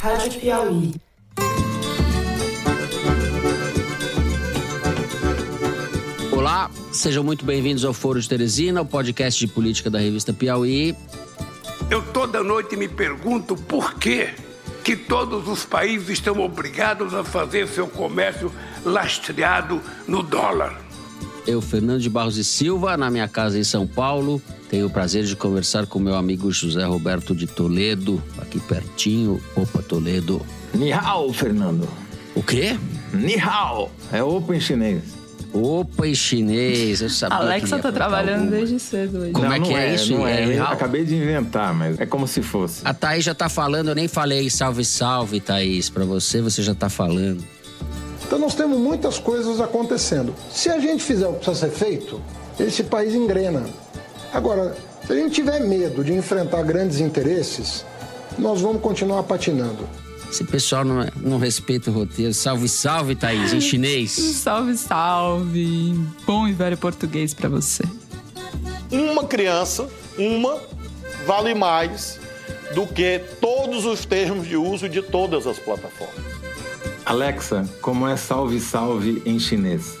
Rádio Piauí. Olá, sejam muito bem-vindos ao Foro de Teresina, o podcast de política da revista Piauí. Eu toda noite me pergunto por que que todos os países estão obrigados a fazer seu comércio lastreado no dólar. Eu, Fernando de Barros e Silva, na minha casa em São Paulo, tenho o prazer de conversar com meu amigo José Roberto de Toledo, aqui pertinho. Opa, Toledo. Ni hao, Fernando. O quê? Ni hao. É opa em chinês. Opa em chinês, eu sabia Alexa tá trabalhando alguma. desde cedo hoje. Como Não, é que não é isso? Não É é, acabei de inventar, mas é como se fosse. A Thaís já tá falando, eu nem falei salve, salve, Thaís, pra você, você já tá falando. Então nós temos muitas coisas acontecendo. Se a gente fizer o que precisa ser feito, esse país engrena. Agora, se a gente tiver medo de enfrentar grandes interesses, nós vamos continuar patinando. Esse pessoal não, não respeita o roteiro. Salve, salve, Thaís, em chinês. Salve, salve. Bom e velho português pra você. uma criança, uma, vale mais do que todos os termos de uso de todas as plataformas. Alexa, como é salve, salve em chinês?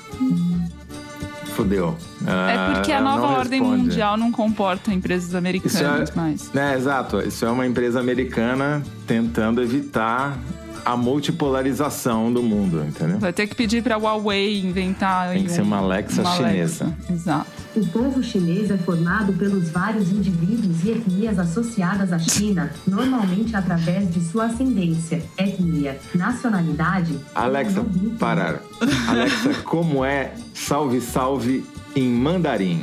Fudeu. é porque a Ah, nova ordem responde. mundial não comporta empresas Isso americanas é, mais. né, exato. Isso é uma empresa americana tentando evitar a multipolarização do mundo, entendeu? Vai ter que pedir pra Huawei inventar Tem que aí ser uma Alexa chinesa. Exato. O povo chinês é formado pelos vários indivíduos e etnias associadas à China, normalmente através de sua ascendência, etnia, nacionalidade. Alexa, parar. Alexa, como é salve, salve em mandarim?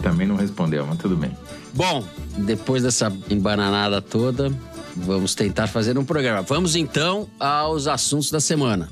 Também não respondeu, mas tudo bem. Bom, depois dessa embananada toda, vamos tentar fazer um programa. Vamos então aos assuntos da semana.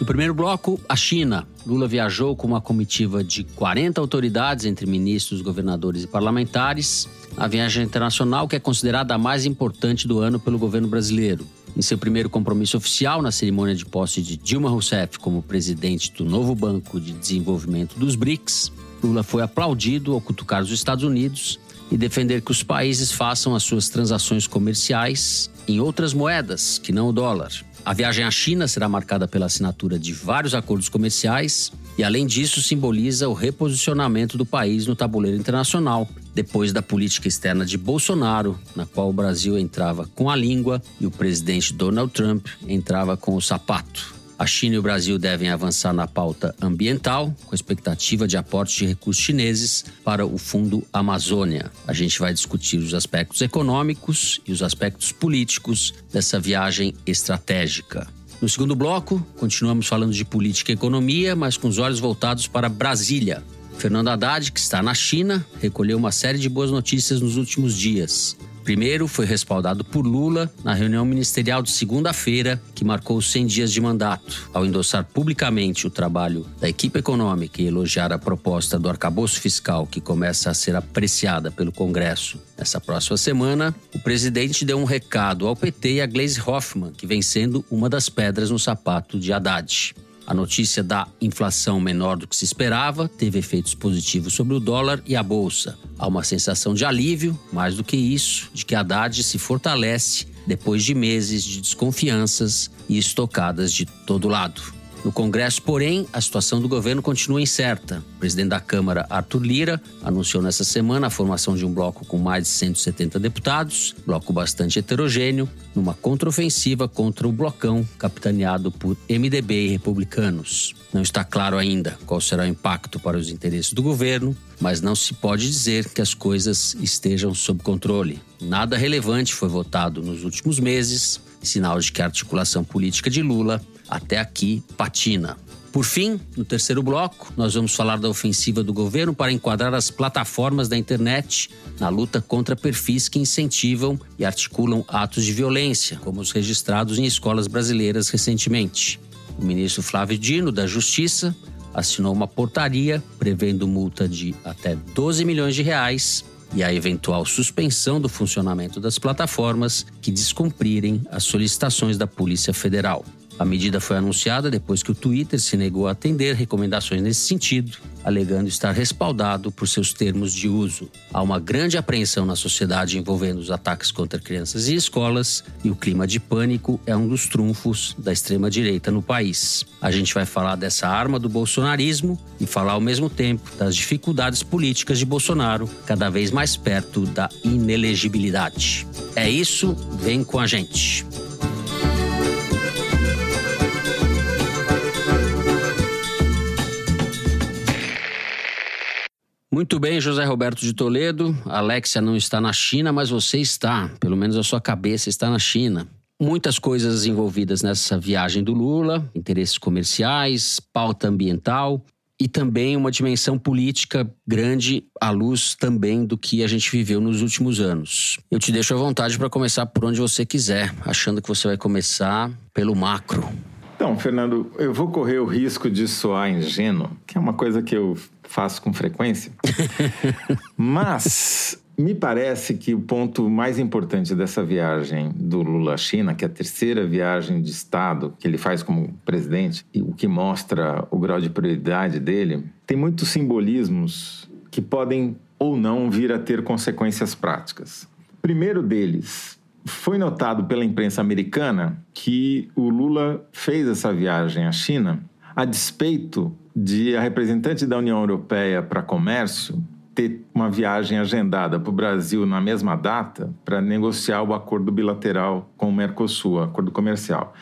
No primeiro bloco, a China. Lula viajou com uma comitiva de 40 autoridades, entre ministros, governadores e parlamentares. A viagem internacional que é considerada a mais importante do ano pelo governo brasileiro. Em seu primeiro compromisso oficial, na cerimônia de posse de Dilma Rousseff como presidente do novo Banco de Desenvolvimento dos BRICS, Lula foi aplaudido ao cutucar os Estados Unidos e defender que os países façam as suas transações comerciais em outras moedas que não o dólar. A viagem à China será marcada pela assinatura de vários acordos comerciais e, além disso, simboliza o reposicionamento do país no tabuleiro internacional, depois da política externa de Bolsonaro, na qual o Brasil entrava com a língua e o presidente Donald Trump entrava com o sapato. A China e o Brasil devem avançar na pauta ambiental, com expectativa de aporte de recursos chineses para o Fundo Amazônia. A gente vai discutir os aspectos econômicos e os aspectos políticos dessa viagem estratégica. No segundo bloco, continuamos falando de política e economia, mas com os olhos voltados para Brasília. Fernando Haddad, que está na China, recolheu uma série de boas notícias nos últimos dias. Primeiro, foi respaldado por Lula na reunião ministerial de segunda-feira, que marcou os 100 dias de mandato. Ao endossar publicamente o trabalho da equipe econômica e elogiar a proposta do arcabouço fiscal, que começa a ser apreciada pelo Congresso nessa próxima semana, o presidente deu um recado ao PT e a Gleisi Hoffmann, que vem sendo uma das pedras no sapato de Haddad. A notícia da inflação menor do que se esperava teve efeitos positivos sobre o dólar e a bolsa. Há uma sensação de alívio, mais do que isso, de que Haddad se fortalece depois de meses de desconfianças e estocadas de todo lado. No Congresso, porém, a situação do governo continua incerta. O presidente da Câmara, Arthur Lira, anunciou nessa semana a formação de um bloco com mais de 170 deputados, bloco bastante heterogêneo, numa contraofensiva contra o blocão capitaneado por MDB e republicanos. Não está claro ainda qual será o impacto para os interesses do governo, mas não se pode dizer que as coisas estejam sob controle. Nada relevante foi votado nos últimos meses, sinal de que a articulação política de Lula até aqui patina. Por fim, no terceiro bloco, nós vamos falar da ofensiva do governo para enquadrar as plataformas da internet na luta contra perfis que incentivam e articulam atos de violência, como os registrados em escolas brasileiras recentemente. O ministro Flávio Dino, da Justiça, assinou uma portaria prevendo multa de até 12 milhões de reais e a eventual suspensão do funcionamento das plataformas que descumprirem as solicitações da Polícia Federal. A medida foi anunciada depois que o Twitter se negou a atender recomendações nesse sentido, alegando estar respaldado por seus termos de uso. Há uma grande apreensão na sociedade envolvendo os ataques contra crianças e escolas, e o clima de pânico é um dos trunfos da extrema-direita no país. A gente vai falar dessa arma do bolsonarismo e falar ao mesmo tempo das dificuldades políticas de Bolsonaro, cada vez mais perto da inelegibilidade. É isso, vem com a gente. Muito bem, José Roberto de Toledo. Alexia não está na China, mas você está. Pelo menos a sua cabeça está na China. Muitas coisas envolvidas nessa viagem do Lula: interesses comerciais, pauta ambiental e também uma dimensão política grande à luz também do que a gente viveu nos últimos anos. Eu te deixo à vontade para começar por onde você quiser, achando que você vai começar pelo macro. Então, Fernando, eu vou correr o risco de soar ingênuo, que é uma coisa que eu faço com frequência. Mas me parece que o ponto mais importante dessa viagem do Lula à China, que é a terceira viagem de Estado que ele faz como presidente, e o que mostra o grau de prioridade dele, tem muitos simbolismos que podem ou não vir a ter consequências práticas. Primeiro deles foi notado pela imprensa americana que o Lula fez essa viagem à China a despeito de a representante da União Europeia para comércio ter uma viagem agendada para o Brasil na mesma data para negociar o acordo bilateral com o Mercosul, acordo comercial.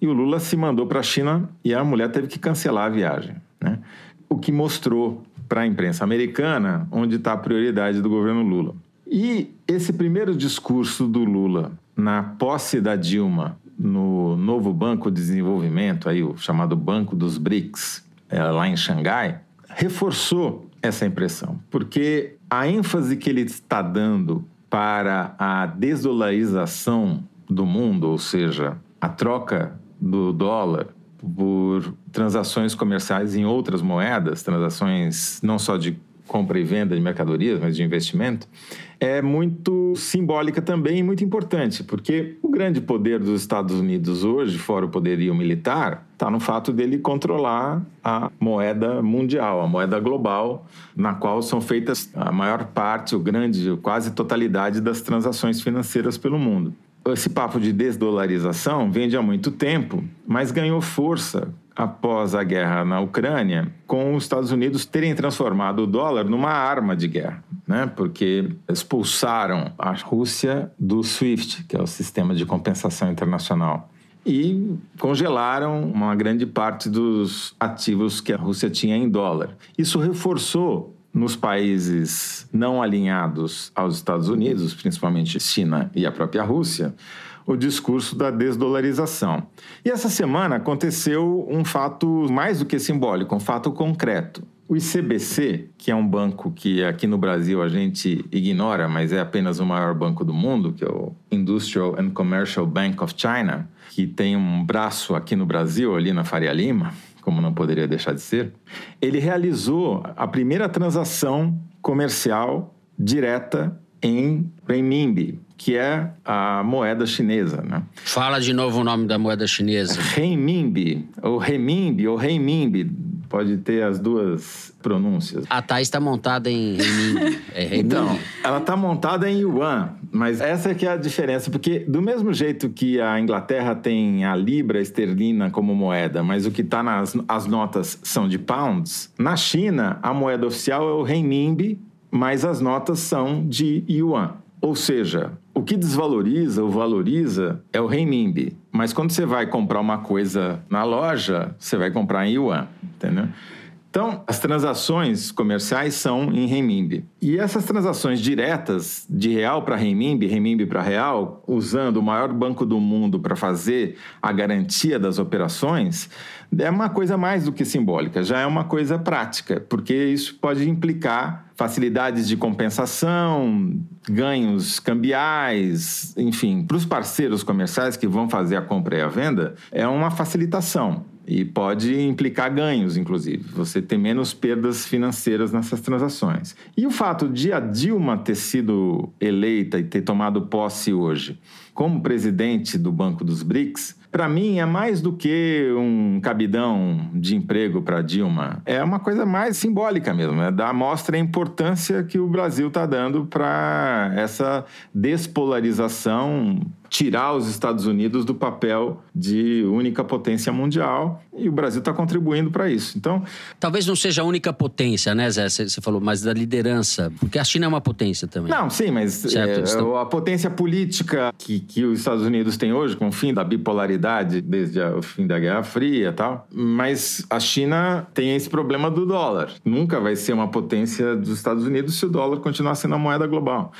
E o Lula se mandou para a China e a mulher teve que cancelar a viagem. Né? O que mostrou para a imprensa americana onde está a prioridade do governo Lula. E esse primeiro discurso do Lula na posse da Dilma no novo Banco de Desenvolvimento, aí, o chamado Banco dos BRICS, é, lá em Xangai, reforçou essa impressão, porque a ênfase que ele está dando para a desdolarização do mundo, ou seja, a troca do dólar por transações comerciais em outras moedas, transações não só de compra e venda de mercadorias, mas de investimento, é muito simbólica também e muito importante, porque o grande poder dos Estados Unidos hoje, fora o poderio militar, está no fato dele controlar a moeda mundial, a moeda global, na qual são feitas a maior parte, o grande, quase totalidade das transações financeiras pelo mundo. Esse papo de desdolarização vem de há muito tempo, mas ganhou força após a guerra na Ucrânia, com os Estados Unidos terem transformado o dólar numa arma de guerra, né? porque expulsaram a Rússia do SWIFT, que é o sistema de compensação internacional, e congelaram uma grande parte dos ativos que a Rússia tinha em dólar. Isso reforçou nos países não alinhados aos Estados Unidos, principalmente China e a própria Rússia, o discurso da desdolarização. E essa semana aconteceu um fato mais do que simbólico, um fato concreto. O ICBC, que é um banco que aqui no Brasil a gente ignora, mas é apenas o maior banco do mundo, que é o Industrial and Commercial Bank of China, que tem um braço aqui no Brasil, ali na Faria Lima, como não poderia deixar de ser, ele realizou a primeira transação comercial direta em renminbi, que é a moeda chinesa. Né? Fala de novo o nome da moeda chinesa. Renminbi, ou renminbi, ou renminbi, pode ter as duas pronúncias. A Thais está montada em renminbi. É renminbi. Então, ela está montada em yuan, mas essa é que é a diferença, porque do mesmo jeito que a Inglaterra tem a libra esterlina como moeda, mas o que está nas as notas são de pounds, na China a moeda oficial é o renminbi, mas as notas são de yuan. Ou seja, o que desvaloriza ou valoriza é o renminbi. Mas quando você vai comprar uma coisa na loja, você vai comprar em yuan, entendeu? Então, as transações comerciais são em renminbi. E essas transações diretas de real para renminbi, renminbi para real, usando o maior banco do mundo para fazer a garantia das operações, é uma coisa mais do que simbólica, já é uma coisa prática, porque isso pode implicar facilidades de compensação, ganhos cambiais, enfim, para os parceiros comerciais que vão fazer a compra e a venda, é uma facilitação. E pode implicar ganhos, inclusive. Você tem menos perdas financeiras nessas transações. E o fato de a Dilma ter sido eleita e ter tomado posse hoje, como presidente do Banco dos BRICS, para mim é mais do que um cabidão de emprego para Dilma. É uma coisa mais simbólica mesmo, é dar mostra a importância que o Brasil está dando para essa despolarização tirar os Estados Unidos do papel de única potência mundial e o Brasil está contribuindo para isso. Então, talvez não seja a única potência, né, Zé? Você falou, mas da liderança, porque a China é uma potência também. Não, sim, mas é, então a potência política que, que os Estados Unidos têm hoje, com o fim da bipolaridade desde o fim da Guerra Fria e tal, mas a China tem esse problema do dólar. Nunca vai ser uma potência dos Estados Unidos se o dólar continuar sendo a moeda global.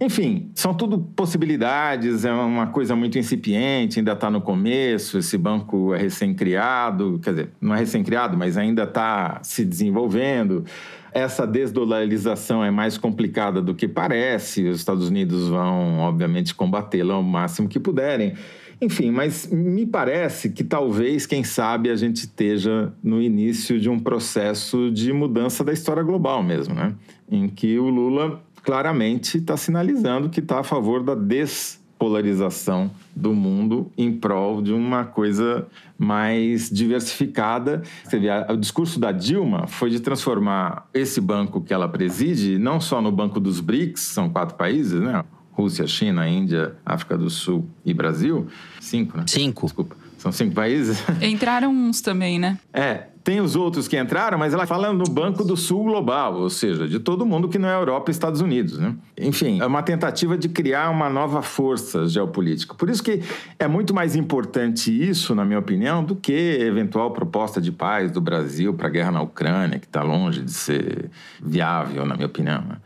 Enfim, são tudo possibilidades, é uma coisa muito incipiente, ainda está no começo, esse banco é recém-criado, quer dizer, não é recém-criado, mas ainda está se desenvolvendo. Essa desdolarização é mais complicada do que parece, os Estados Unidos vão, obviamente, combatê-la ao máximo que puderem. Enfim, mas me parece que talvez, quem sabe, a gente esteja no início de um processo de mudança da história global mesmo, né? Em que o Lula claramente está sinalizando que está a favor da despolarização do mundo em prol de uma coisa mais diversificada. Você vê, o discurso da Dilma foi de transformar esse banco que ela preside não só no banco dos BRICS, são quatro países, né? Rússia, China, Índia, África do Sul e Brasil. Cinco, né? Cinco. Desculpa. São cinco países. Entraram uns também, né? É, tem os outros que entraram, mas ela fala no Banco do Sul Global, ou seja, de todo mundo que não é Europa e Estados Unidos. Né? Enfim, é uma tentativa de criar uma nova força geopolítica. Por isso que é muito mais importante isso, na minha opinião, do que eventual proposta de paz do Brasil para a guerra na Ucrânia, que está longe de ser viável, na minha opinião. Né?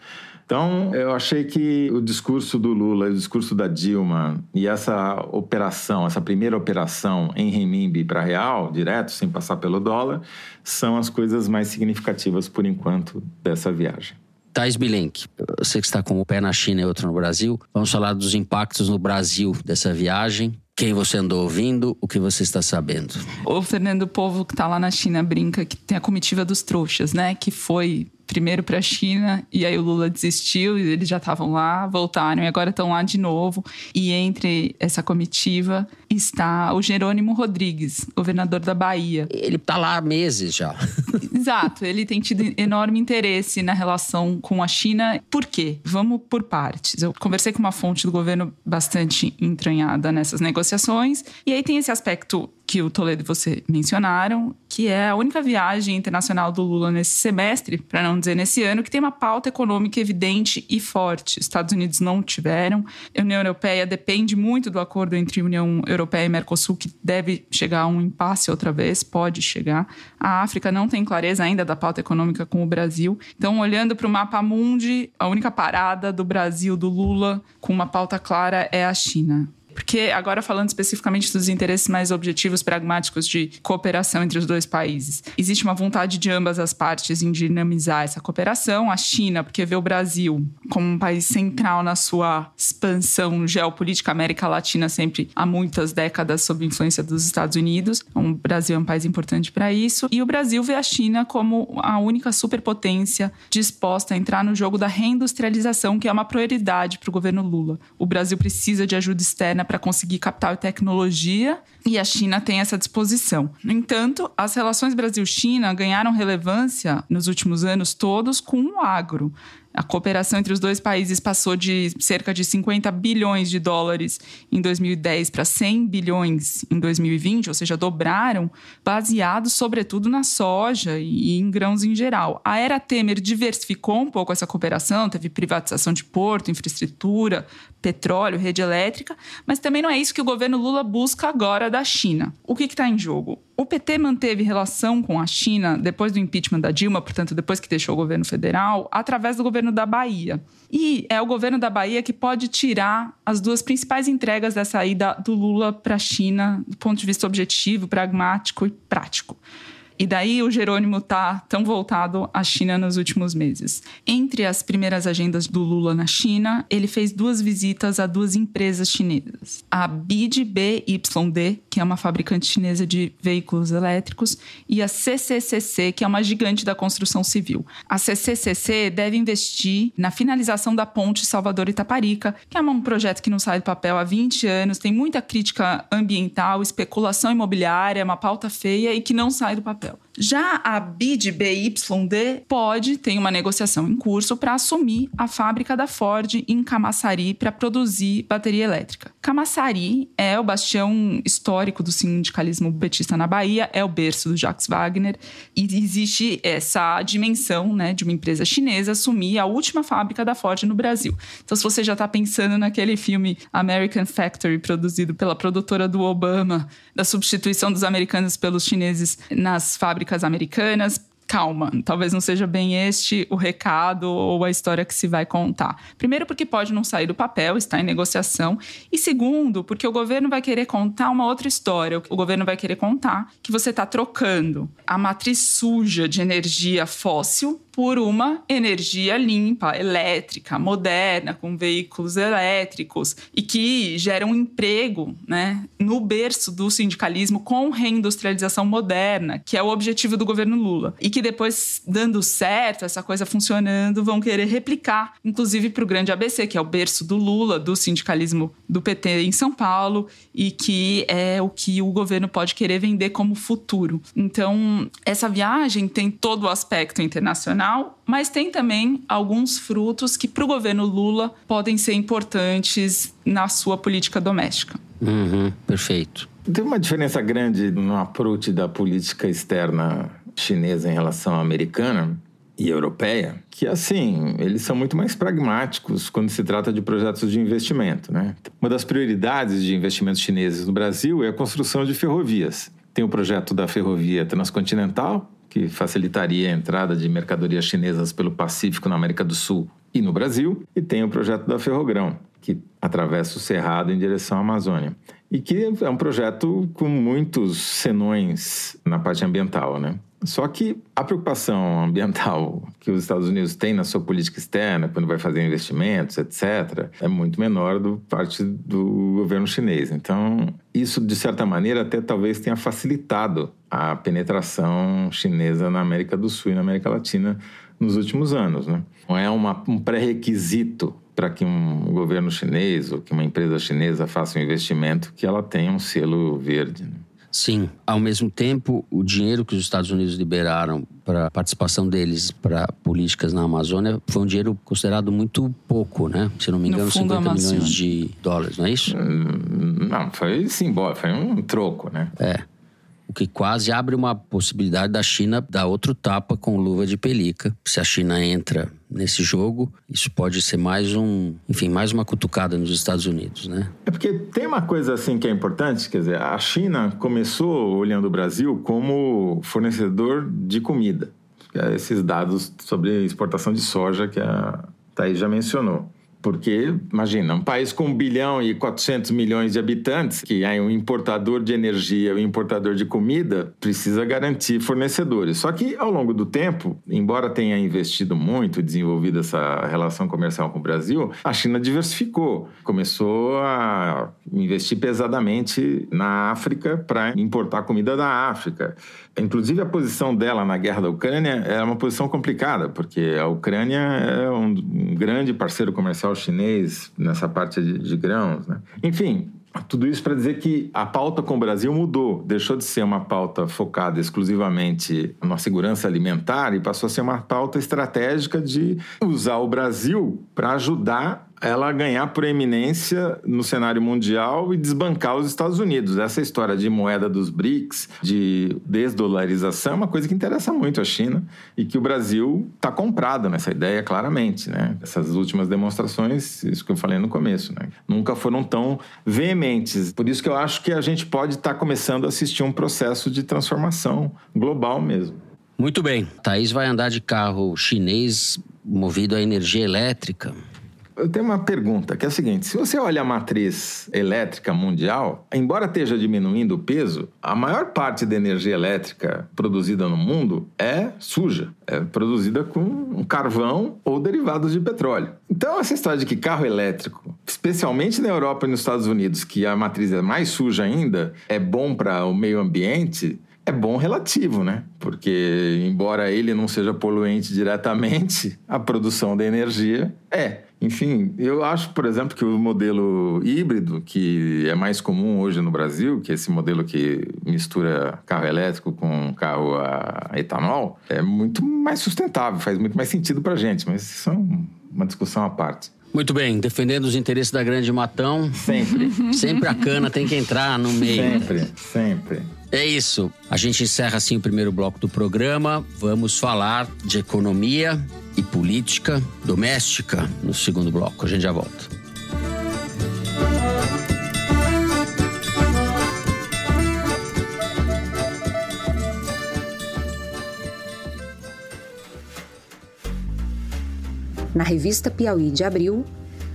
Então, eu achei que o discurso do Lula e o discurso da Dilma e essa operação, essa primeira operação em renminbi para real, direto, sem passar pelo dólar, são as coisas mais significativas, por enquanto, dessa viagem. Thais Bilenque, você que está com o pé na China e outro no Brasil, vamos falar dos impactos no Brasil dessa viagem. Quem você andou ouvindo, o que você está sabendo? O Fernando Povo, que está lá na China, brinca que tem a comitiva dos trouxas, né? Que foi primeiro para a China e aí o Lula desistiu e eles já estavam lá, voltaram e agora estão lá de novo. E entre essa comitiva está o Jerônimo Rodrigues, governador da Bahia. Ele está lá há meses já. Exato, ele tem tido enorme interesse na relação com a China. Por quê? Vamos por partes. Eu conversei com uma fonte do governo bastante entranhada nessas negociações e aí tem esse aspecto que o Toledo e você mencionaram, que é a única viagem internacional do Lula nesse semestre, para não dizer nesse ano, que tem uma pauta econômica evidente e forte. Estados Unidos não tiveram. A União Europeia depende muito do acordo entre União Europeia e Mercosul, que deve chegar a um impasse outra vez, pode chegar. A África não tem clareza ainda da pauta econômica com o Brasil. Então, olhando para o mapa mundi, a única parada do Brasil, do Lula, com uma pauta clara é a China. Porque, agora falando especificamente dos interesses mais objetivos, pragmáticos de cooperação entre os dois países, existe uma vontade de ambas as partes em dinamizar essa cooperação. A China, porque vê o Brasil como um país central na sua expansão geopolítica, a América Latina sempre há muitas décadas sob influência dos Estados Unidos. Então, o Brasil é um país importante para isso. E o Brasil vê a China como a única superpotência disposta a entrar no jogo da reindustrialização, que é uma prioridade para o governo Lula. O Brasil precisa de ajuda externa para conseguir capital e tecnologia, e a China tem essa disposição. No entanto, as relações Brasil-China ganharam relevância nos últimos anos todos com o agro. A cooperação entre os dois países passou de cerca de 50 bilhões de dólares em 2010 para 100 bilhões em 2020, ou seja, dobraram, baseado sobretudo na soja e em grãos em geral. A era Temer diversificou um pouco essa cooperação, teve privatização de porto, infraestrutura, petróleo, rede elétrica, mas também não é isso que o governo Lula busca agora da China. O que está em jogo? O PT manteve relação com a China depois do impeachment da Dilma, portanto, depois que deixou o governo federal, através do governo da Bahia. E é o governo da Bahia que pode tirar as duas principais entregas dessa ida do Lula para a China, do ponto de vista objetivo, pragmático e prático. E daí o Jerônimo tá tão voltado à China nos últimos meses. Entre as primeiras agendas do Lula na China, ele fez duas visitas a duas empresas chinesas. A BYD, que é uma fabricante chinesa de veículos elétricos, e a CCCC, que é uma gigante da construção civil. A CCCC deve investir na finalização da ponte Salvador-Itaparica, que é um projeto que não sai do papel há 20 anos, tem muita crítica ambiental, especulação imobiliária, uma pauta feia e que não sai do papel. Já a BID BYD pode ter uma negociação em curso para assumir a fábrica da Ford em Camaçari para produzir bateria elétrica. Camaçari é o bastião histórico do sindicalismo betista na Bahia, é o berço do Jacques Wagner e existe essa dimensão né, de uma empresa chinesa assumir a última fábrica da Ford no Brasil. Então, se você já está pensando naquele filme American Factory, produzido pela produtora do Obama, da substituição dos americanos pelos chineses nas fábricas americanas. Calma, talvez não seja bem este o recado ou a história que se vai contar. Primeiro, porque pode não sair do papel, está em negociação. E segundo, porque o governo vai querer contar uma outra história. O governo vai querer contar que você está trocando a matriz suja de energia fóssil por uma energia limpa, elétrica, moderna, com veículos elétricos e que gera um emprego né, no berço do sindicalismo com reindustrialização moderna, que é o objetivo do governo Lula. E que depois, dando certo, essa coisa funcionando, vão querer replicar, inclusive para o grande ABC, que é o berço do Lula, do sindicalismo do PT em São Paulo, e que é o que o governo pode querer vender como futuro. Então, essa viagem tem todo o aspecto internacional mas tem também alguns frutos que, para o governo Lula, podem ser importantes na sua política doméstica. Uhum, perfeito. Tem uma diferença grande no approach da política externa chinesa em relação à americana e europeia, que assim, eles são muito mais pragmáticos quando se trata de projetos de investimento, né? Uma das prioridades de investimentos chineses no Brasil é a construção de ferrovias. Tem o projeto da ferrovia transcontinental, que facilitaria a entrada de mercadorias chinesas pelo Pacífico na América do Sul e no Brasil, e tem o projeto da Ferrogrão, que atravessa o Cerrado em direção à Amazônia. E que é um projeto com muitos senões na parte ambiental, né? Só que a preocupação ambiental que os Estados Unidos têm na sua política externa, quando vai fazer investimentos, etc., é muito menor do parte do governo chinês. Então, isso, de certa maneira, até talvez tenha facilitado a penetração chinesa na América do Sul e na América Latina nos últimos anos. Né? Não é uma, um pré-requisito para que um governo chinês ou que uma empresa chinesa faça um investimento que ela tenha um selo verde. Né? Sim. Ao mesmo tempo, o dinheiro que os Estados Unidos liberaram para a participação deles para políticas na Amazônia foi um dinheiro considerado muito pouco, né? Se não me engano, 50 milhões de dólares, não é isso? Hum, não, foi simbólico, foi um troco, né? É o que quase abre uma possibilidade da China dar outro tapa com luva de pelica. Se a China entra nesse jogo, isso pode ser mais um, enfim, mais uma cutucada nos Estados Unidos, né? É porque tem uma coisa assim que é importante, quer dizer, a China começou olhando o Brasil como fornecedor de comida. Esses dados sobre exportação de soja que a Thaís já mencionou. Porque, imagina, um país com 1 bilhão e 400 milhões de habitantes, que é um importador de energia, um importador de comida, precisa garantir fornecedores. Só que, ao longo do tempo, embora tenha investido muito, desenvolvido essa relação comercial com o Brasil, a China diversificou. Começou a investir pesadamente na África para importar comida da África. Inclusive, a posição dela na guerra da Ucrânia é uma posição complicada, porque a Ucrânia é um grande parceiro comercial chinês nessa parte de, de grãos. Né? Enfim, tudo isso para dizer que a pauta com o Brasil mudou, deixou de ser uma pauta focada exclusivamente na segurança alimentar e passou a ser uma pauta estratégica de usar o Brasil para ajudar ela ganhar proeminência no cenário mundial e desbancar os Estados Unidos. Essa história de moeda dos BRICS, de desdolarização, é uma coisa que interessa muito a China e que o Brasil está comprado nessa ideia claramente. Né? Essas últimas demonstrações, isso que eu falei no começo, né? nunca foram tão veementes. Por isso que eu acho que a gente pode estar tá começando a assistir um processo de transformação global mesmo. Muito bem. Thaís vai andar de carro chinês movido a energia elétrica. eu tenho uma pergunta, que é o seguinte: se você olha a matriz elétrica mundial, embora esteja diminuindo o peso, a maior parte da energia elétrica produzida no mundo é suja, é produzida com carvão ou derivados de petróleo. Então, essa história de que carro elétrico, especialmente na Europa e nos Estados Unidos, que a matriz é mais suja ainda, é bom para o meio ambiente, é bom relativo, né? Porque, embora ele não seja poluente diretamente, a produção da energia é. Enfim, eu acho, por exemplo, que o modelo híbrido, que é mais comum hoje no Brasil, que é esse modelo que mistura carro elétrico com carro a etanol, é muito mais sustentável, faz muito mais sentido para a gente, mas isso é uma discussão à parte. Muito bem, defendendo os interesses da grande Matão. Sempre. Sempre a cana tem que entrar no meio. Sempre, sempre. É isso. A gente encerra assim o primeiro bloco do programa. Vamos falar de economia e política doméstica no segundo bloco. A gente já volta. Na revista Piauí de abril,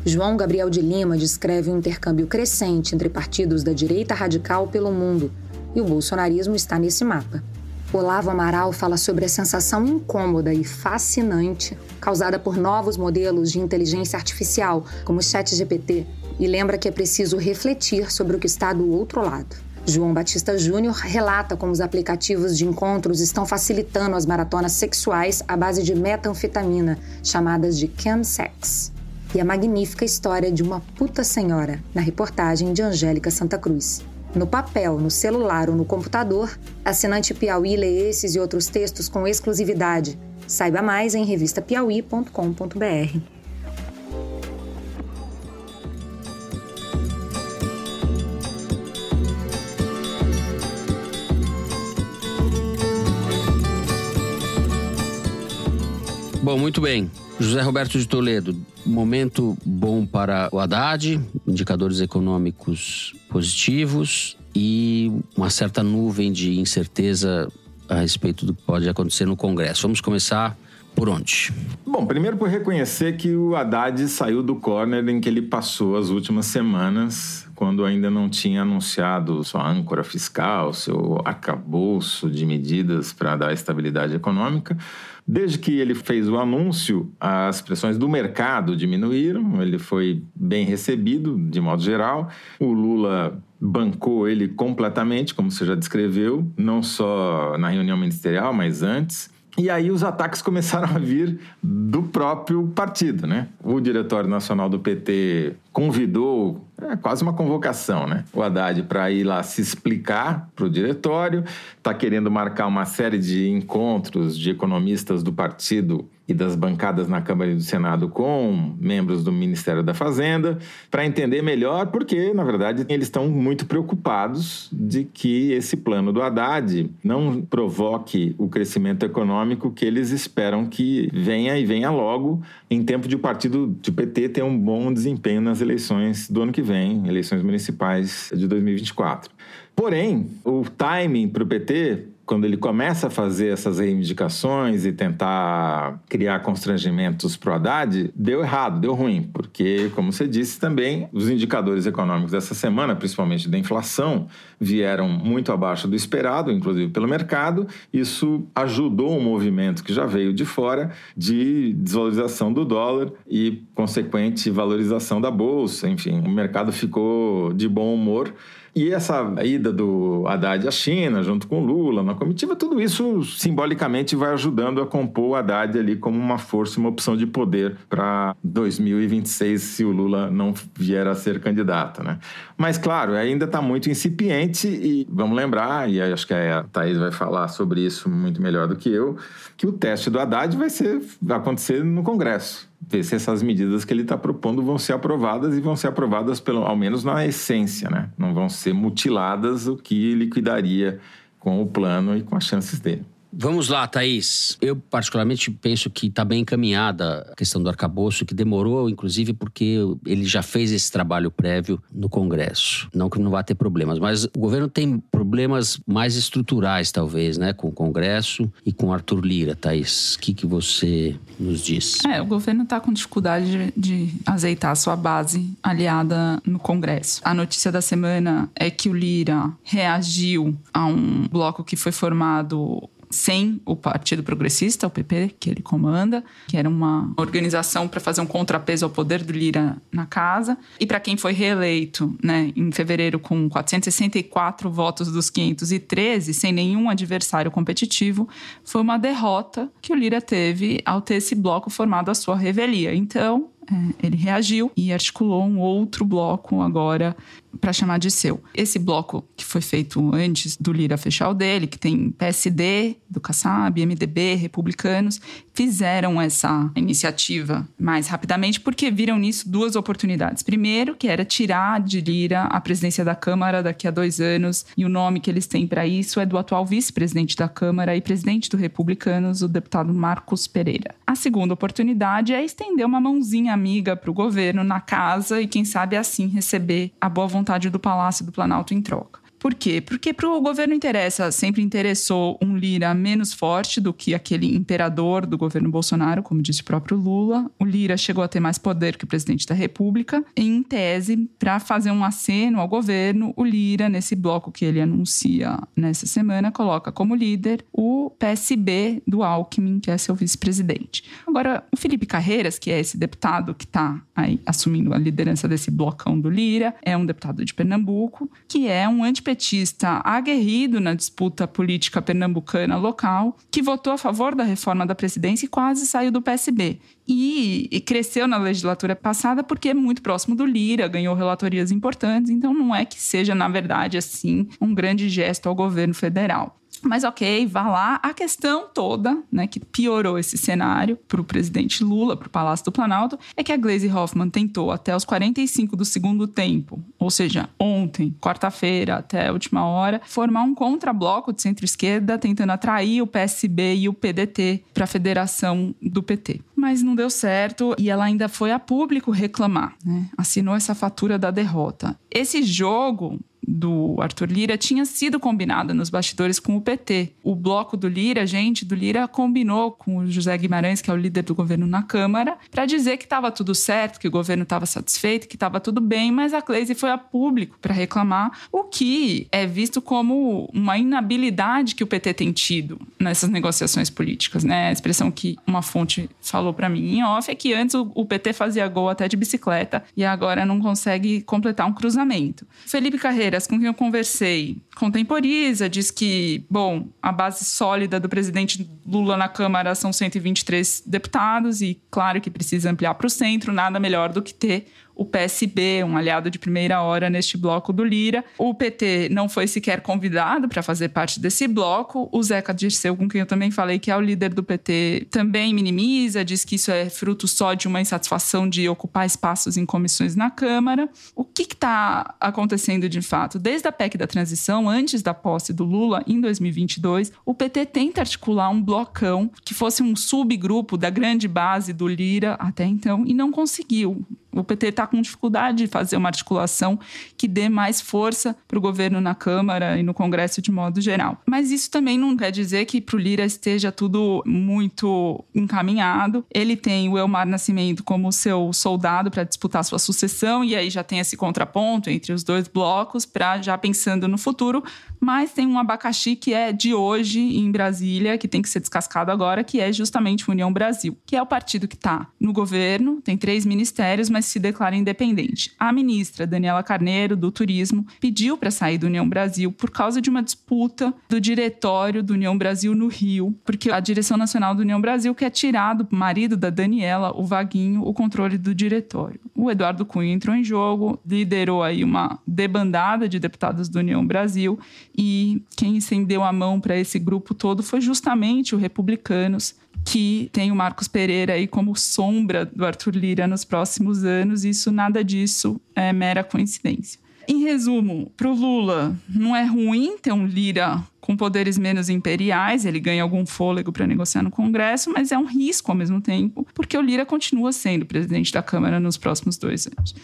João Gabriel de Lima descreve um intercâmbio crescente entre partidos da direita radical pelo mundo, e o bolsonarismo está nesse mapa. Olavo Amaral fala sobre a sensação incômoda e fascinante causada por novos modelos de inteligência artificial, como o ChatGPT, e lembra que é preciso refletir sobre o que está do outro lado. João Batista Júnior relata como os aplicativos de encontros estão facilitando as maratonas sexuais à base de metanfetamina, chamadas de chemsex. E a magnífica história de uma puta senhora, na reportagem de Angélica Santa Cruz. No papel, no celular ou no computador, assinante Piauí lê esses e outros textos com exclusividade. Saiba mais em revistapiauí.com.br. Bom, muito bem. José Roberto de Toledo, momento bom para o Haddad, indicadores econômicos positivos e uma certa nuvem de incerteza a respeito do que pode acontecer no Congresso. Vamos começar por onde? Bom, primeiro por reconhecer que o Haddad saiu do corner em que ele passou as últimas semanas, quando ainda não tinha anunciado sua âncora fiscal, seu acabouço de medidas para dar estabilidade econômica. Desde que ele fez o anúncio, as pressões do mercado diminuíram, ele foi bem recebido, de modo geral. O Lula bancou ele completamente, como você já descreveu, não só na reunião ministerial, mas antes. E aí os ataques começaram a vir do próprio partido, né? O Diretório Nacional do PT convidou, é quase uma convocação, né? O Haddad para ir lá se explicar para o diretório, está querendo marcar uma série de encontros de economistas do partido e das bancadas na Câmara e do Senado com membros do Ministério da Fazenda para entender melhor, porque, na verdade, eles estão muito preocupados de que esse plano do Haddad não provoque o crescimento econômico que eles esperam que venha e venha logo em tempo de o partido de PT ter um bom desempenho nas eleições do ano que vem, eleições municipais de 2024. Porém, o timing para o PT quando ele começa a fazer essas reivindicações e tentar criar constrangimentos para o Haddad, deu errado, deu ruim, porque, como você disse também, os indicadores econômicos dessa semana, principalmente da inflação, vieram muito abaixo do esperado, inclusive pelo mercado. Isso ajudou um movimento que já veio de fora de desvalorização do dólar e consequente valorização da bolsa. Enfim, o mercado ficou de bom humor. E essa ida do Haddad à China, junto com Lula, na comitiva, tudo isso simbolicamente vai ajudando a compor o Haddad ali como uma força, uma opção de poder para 2026, se o Lula não vier a ser candidato, né? Mas, claro, ainda está muito incipiente e vamos lembrar, e acho que a Thaís vai falar sobre isso muito melhor do que eu, que o teste do Haddad vai, ser, vai acontecer no Congresso ver se essas medidas que ele está propondo vão ser aprovadas e vão ser aprovadas pelo ao menos na essência, né? Não vão ser mutiladas, o que liquidaria com o plano e com as chances dele. Vamos lá, Thaís. Eu, particularmente, penso que está bem encaminhada a questão do arcabouço, que demorou, inclusive, porque ele já fez esse trabalho prévio no Congresso. Não que não vá ter problemas, mas o governo tem problemas mais estruturais, talvez, né? Com o Congresso e com Arthur Lira, Thaís. O que, que você nos diz? É, o governo está com dificuldade de, de azeitar a sua base aliada no Congresso. A notícia da semana é que o Lira reagiu a um bloco que foi formado sem o Partido Progressista, o PP, que ele comanda, que era uma organização para fazer um contrapeso ao poder do Lira na casa. E para quem foi reeleito né, em fevereiro com 464 votos dos 513, sem nenhum adversário competitivo, foi uma derrota que o Lira teve ao ter esse bloco formado à sua revelia. Então, é, ele reagiu e articulou um outro bloco agora para chamar de seu. Esse bloco que foi feito antes do Lira fechar o dele, que tem PSD, do Kassab, MDB, republicanos, fizeram essa iniciativa mais rapidamente porque viram nisso duas oportunidades. Primeiro, que era tirar de Lira a presidência da Câmara daqui a dois anos, e o nome que eles têm para isso é do atual vice-presidente da Câmara e presidente do Republicanos, o deputado Marcos Pereira. A segunda oportunidade é estender uma mãozinha amiga para o governo na casa e, quem sabe, assim receber a boa vontade do Palácio do Planalto em troca. Por quê? Porque para o governo interessa, sempre interessou um Lira menos forte do que aquele imperador do governo Bolsonaro, como disse o próprio Lula. O Lira chegou a ter mais poder que o presidente da República. Em tese, para fazer um aceno ao governo, o Lira, nesse bloco que ele anuncia nessa semana, coloca como líder o PSB do Alckmin, que é seu vice-presidente. Agora, o Felipe Carreiras, que é esse deputado que está assumindo a liderança desse blocão do Lira, é um deputado de Pernambuco, que é um antipetista petista aguerrido na disputa política pernambucana local, que votou a favor da reforma da presidência e quase saiu do PSB. E, e, cresceu na legislatura passada porque é muito próximo do Lira, ganhou relatorias importantes, então não é que seja, na verdade, assim, um grande gesto ao governo federal. Mas ok, vá lá. A questão toda, né, que piorou esse cenário para o presidente Lula, para o Palácio do Planalto, é que a Glaze Hoffman tentou até os 45 do segundo tempo, ou seja, ontem, quarta-feira, até a última hora, formar um contrabloco de centro-esquerda tentando atrair o PSB e o PDT para a federação do PT. Mas não deu certo e ela ainda foi a público reclamar, né? assinou essa fatura da derrota. Esse jogo do Arthur Lira tinha sido combinada nos bastidores com o PT. O bloco do Lira, gente, do Lira combinou com o José Guimarães, que é o líder do governo na Câmara, para dizer que estava tudo certo, que o governo estava satisfeito, que estava tudo bem, mas a Cleise foi a público para reclamar, o que é visto como uma inabilidade que o PT tem tido nessas negociações políticas, né? A expressão que uma fonte falou para mim em off é que antes o PT fazia gol até de bicicleta e agora não consegue completar um cruzamento. Felipe Carreira com quem eu conversei contemporiza, diz que, bom, a base sólida do presidente Lula na Câmara são 123 deputados e, claro, que precisa ampliar para o centro, nada melhor do que ter o PSB, um aliado de primeira hora neste bloco do Lira. O PT não foi sequer convidado para fazer parte desse bloco. O Zeca Dirceu, com quem eu também falei que é o líder do PT, também minimiza, diz que isso é fruto só de uma insatisfação de ocupar espaços em comissões na Câmara. O que está acontecendo de fato? Desde a PEC da transição, antes da posse do Lula, em 2022, o PT tenta articular um blocão que fosse um subgrupo da grande base do Lira até então e não conseguiu. O PT está com dificuldade de fazer uma articulação que dê mais força para o governo na Câmara e no Congresso de modo geral. Mas isso também não quer dizer que para o Lira esteja tudo muito encaminhado. Ele tem o Elmar Nascimento como seu soldado para disputar sua sucessão, e aí já tem esse contraponto entre os dois blocos, para já pensando no futuro. Mas tem um abacaxi que é de hoje em Brasília, que tem que ser descascado agora, que é justamente União Brasil, que é o partido que está no governo, tem três ministérios, mas se declara independente. A ministra Daniela Carneiro, do Turismo, pediu para sair do União Brasil por causa de uma disputa do diretório do União Brasil no Rio, porque a direção nacional do União Brasil quer tirar do marido da Daniela, o Vaguinho, o controle do diretório. O Eduardo Cunha entrou em jogo, liderou aí uma debandada de deputados do União Brasil e quem estendeu a mão para esse grupo todo foi justamente o Republicanos, que tem o Marcos Pereira aí como sombra do Arthur Lira nos próximos anos. Isso nada disso é mera coincidência. Em resumo, para o Lula, não é ruim ter um Lira com poderes menos imperiais, ele ganha algum fôlego para negociar no Congresso, mas é um risco ao mesmo tempo, porque o Lira continua sendo presidente da Câmara nos próximos dois anos.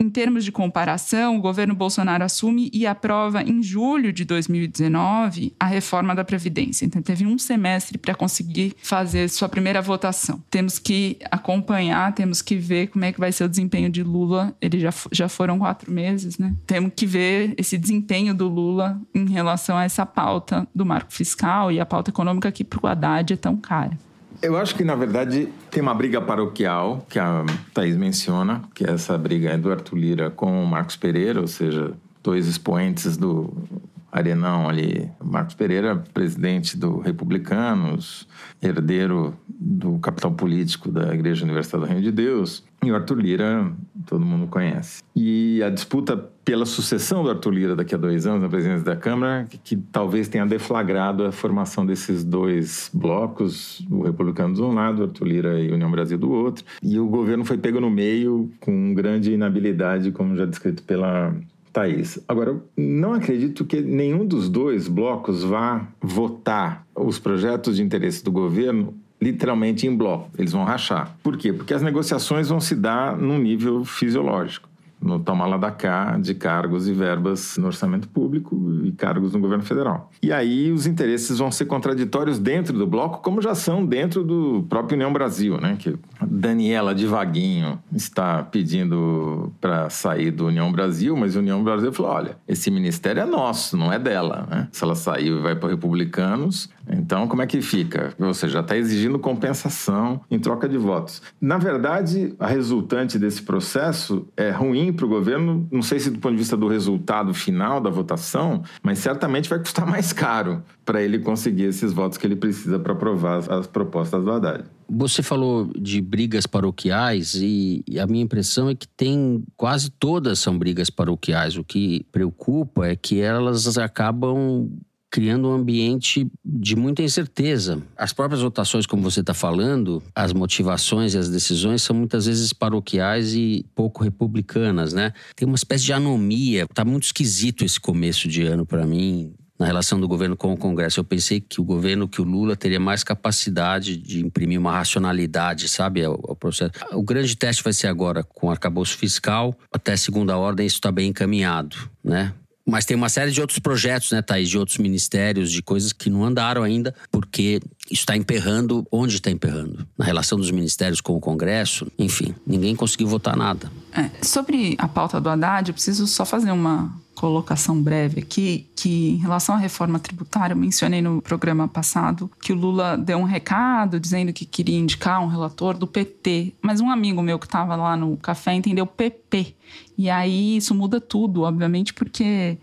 Em termos de comparação, o governo Bolsonaro assume e aprova em julho de 2019 a reforma da Previdência. Então, teve um semestre para conseguir fazer sua primeira votação. Temos que acompanhar, temos que ver como é que vai ser o desempenho de Lula. Ele já, já foram quatro meses, né? Temos que ver esse desempenho do Lula em relação a essa pauta do marco fiscal e a pauta econômica que para o Haddad é tão cara. Eu acho que, na verdade, tem uma briga paroquial, que a Thaís menciona, que essa briga é do Arthur Lira com o Marcos Pereira, ou seja, dois expoentes do Arenão ali. Marcos Pereira, presidente do Republicanos, herdeiro do capital político da Igreja Universal do Reino de Deus, e o Arthur Lira, todo mundo conhece. E a disputa pela sucessão do Arthur Lira daqui a dois anos na presidência da Câmara, que, que talvez tenha deflagrado a formação desses dois blocos, o Republicano de um lado, Arthur Lira e União Brasil do outro. E o governo foi pego no meio com grande inabilidade, como já descrito pela Thaís. Agora, não acredito que nenhum dos dois blocos vá votar os projetos de interesse do governo literalmente em bloco. Eles vão rachar. Por quê? Porque as negociações vão se dar num nível fisiológico no toma lá da cá de cargos e verbas no orçamento público e cargos no governo federal. E aí os interesses vão ser contraditórios dentro do bloco, como já são dentro do próprio União Brasil, né? Que Daniela Devaguinho está pedindo para sair do União Brasil, mas a União Brasil falou: olha, esse ministério é nosso, não é dela, né? Se ela saiu e vai para republicanos, então como é que fica? Você já está exigindo compensação em troca de votos. Na verdade, a resultante desse processo é ruim ruim para o governo, não sei se do ponto de vista do resultado final da votação, mas certamente vai custar mais caro para ele conseguir esses votos que ele precisa para aprovar as propostas do Haddad. Você falou de brigas paroquiais e a minha impressão é que tem quase todas são brigas paroquiais. O que preocupa é que elas acabam criando um ambiente de muita incerteza. As próprias votações, como você está falando, as motivações e as decisões são muitas vezes paroquiais e pouco republicanas, né? Tem uma espécie de anomia. Tá muito esquisito esse começo de ano para mim. Na relação do governo com o Congresso, eu pensei que o governo, que o Lula, teria mais capacidade de imprimir uma racionalidade, sabe, ao, ao processo. O grande teste vai ser agora com o arcabouço fiscal. Até segunda ordem, isso está bem encaminhado, né? Mas tem uma série de outros projetos, né, Thaís, de outros ministérios, de coisas que não andaram ainda, porque isso está emperrando. Onde está emperrando? Na relação dos ministérios com o Congresso, enfim, ninguém conseguiu votar nada. É, sobre a pauta do Haddad, eu preciso só fazer uma colocação breve aqui, que em relação à reforma tributária, eu mencionei no programa passado que o Lula deu um recado dizendo que queria indicar um relator do PT, mas um amigo meu que estava lá no café entendeu PP. E aí isso muda tudo, obviamente, porque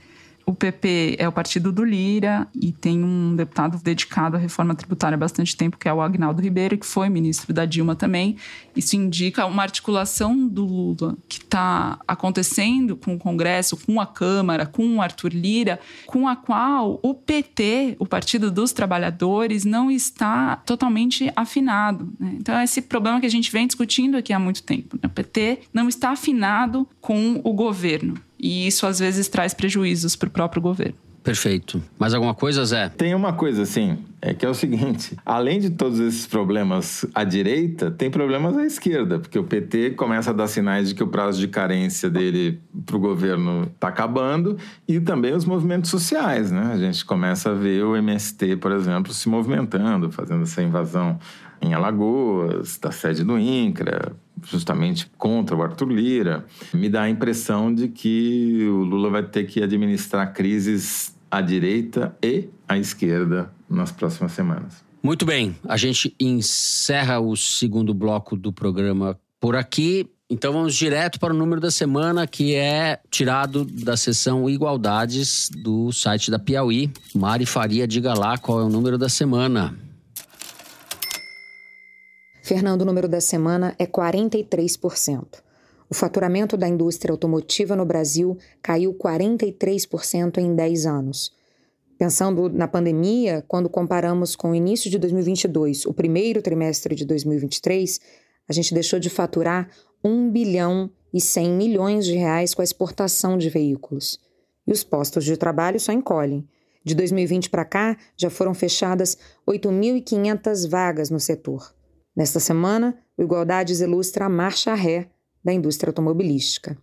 o PP é o partido do Lira e tem um deputado dedicado à reforma tributária há bastante tempo, que é o Agnaldo Ribeiro, que foi ministro da Dilma também. Isso indica uma articulação do Lula que está acontecendo com o Congresso, com a Câmara, com o Arthur Lira, com a qual o PT, o Partido dos Trabalhadores, não está totalmente afinado. Né? Então, é esse problema que a gente vem discutindo aqui há muito tempo. Né? O PT não está afinado com o governo. E isso às vezes traz prejuízos para o próprio governo. Perfeito. Mais alguma coisa, Zé? Tem uma coisa, assim, é que é o seguinte: além de todos esses problemas à direita, tem problemas à esquerda, porque o PT começa a dar sinais de que o prazo de carência dele para o governo está acabando e também os movimentos sociais, né? A gente começa a ver o MST, por exemplo, se movimentando, fazendo essa invasão em Alagoas, da sede do INCRA, justamente contra o Arthur Lira, me dá a impressão de que o Lula vai ter que administrar crises à direita e à esquerda nas próximas semanas. Muito bem, a gente encerra o segundo bloco do programa por aqui. Então vamos direto para o número da semana, que é tirado da seção Igualdades do site da Piauí. Mari Faria, diga lá qual é o número da semana. Fernando, o número da semana é 43%. O faturamento da indústria automotiva no Brasil caiu 43% em 10 anos. Pensando na pandemia, quando comparamos com o início de 2022, o primeiro trimestre de 2023, a gente deixou de faturar 1 bilhão e 100 milhões de reais com a exportação de veículos. E os postos de trabalho só encolhem. De 2020 para cá, já foram fechadas 8.500 vagas no setor. Nesta semana, o Igualdades ilustra a marcha ré da indústria automobilística.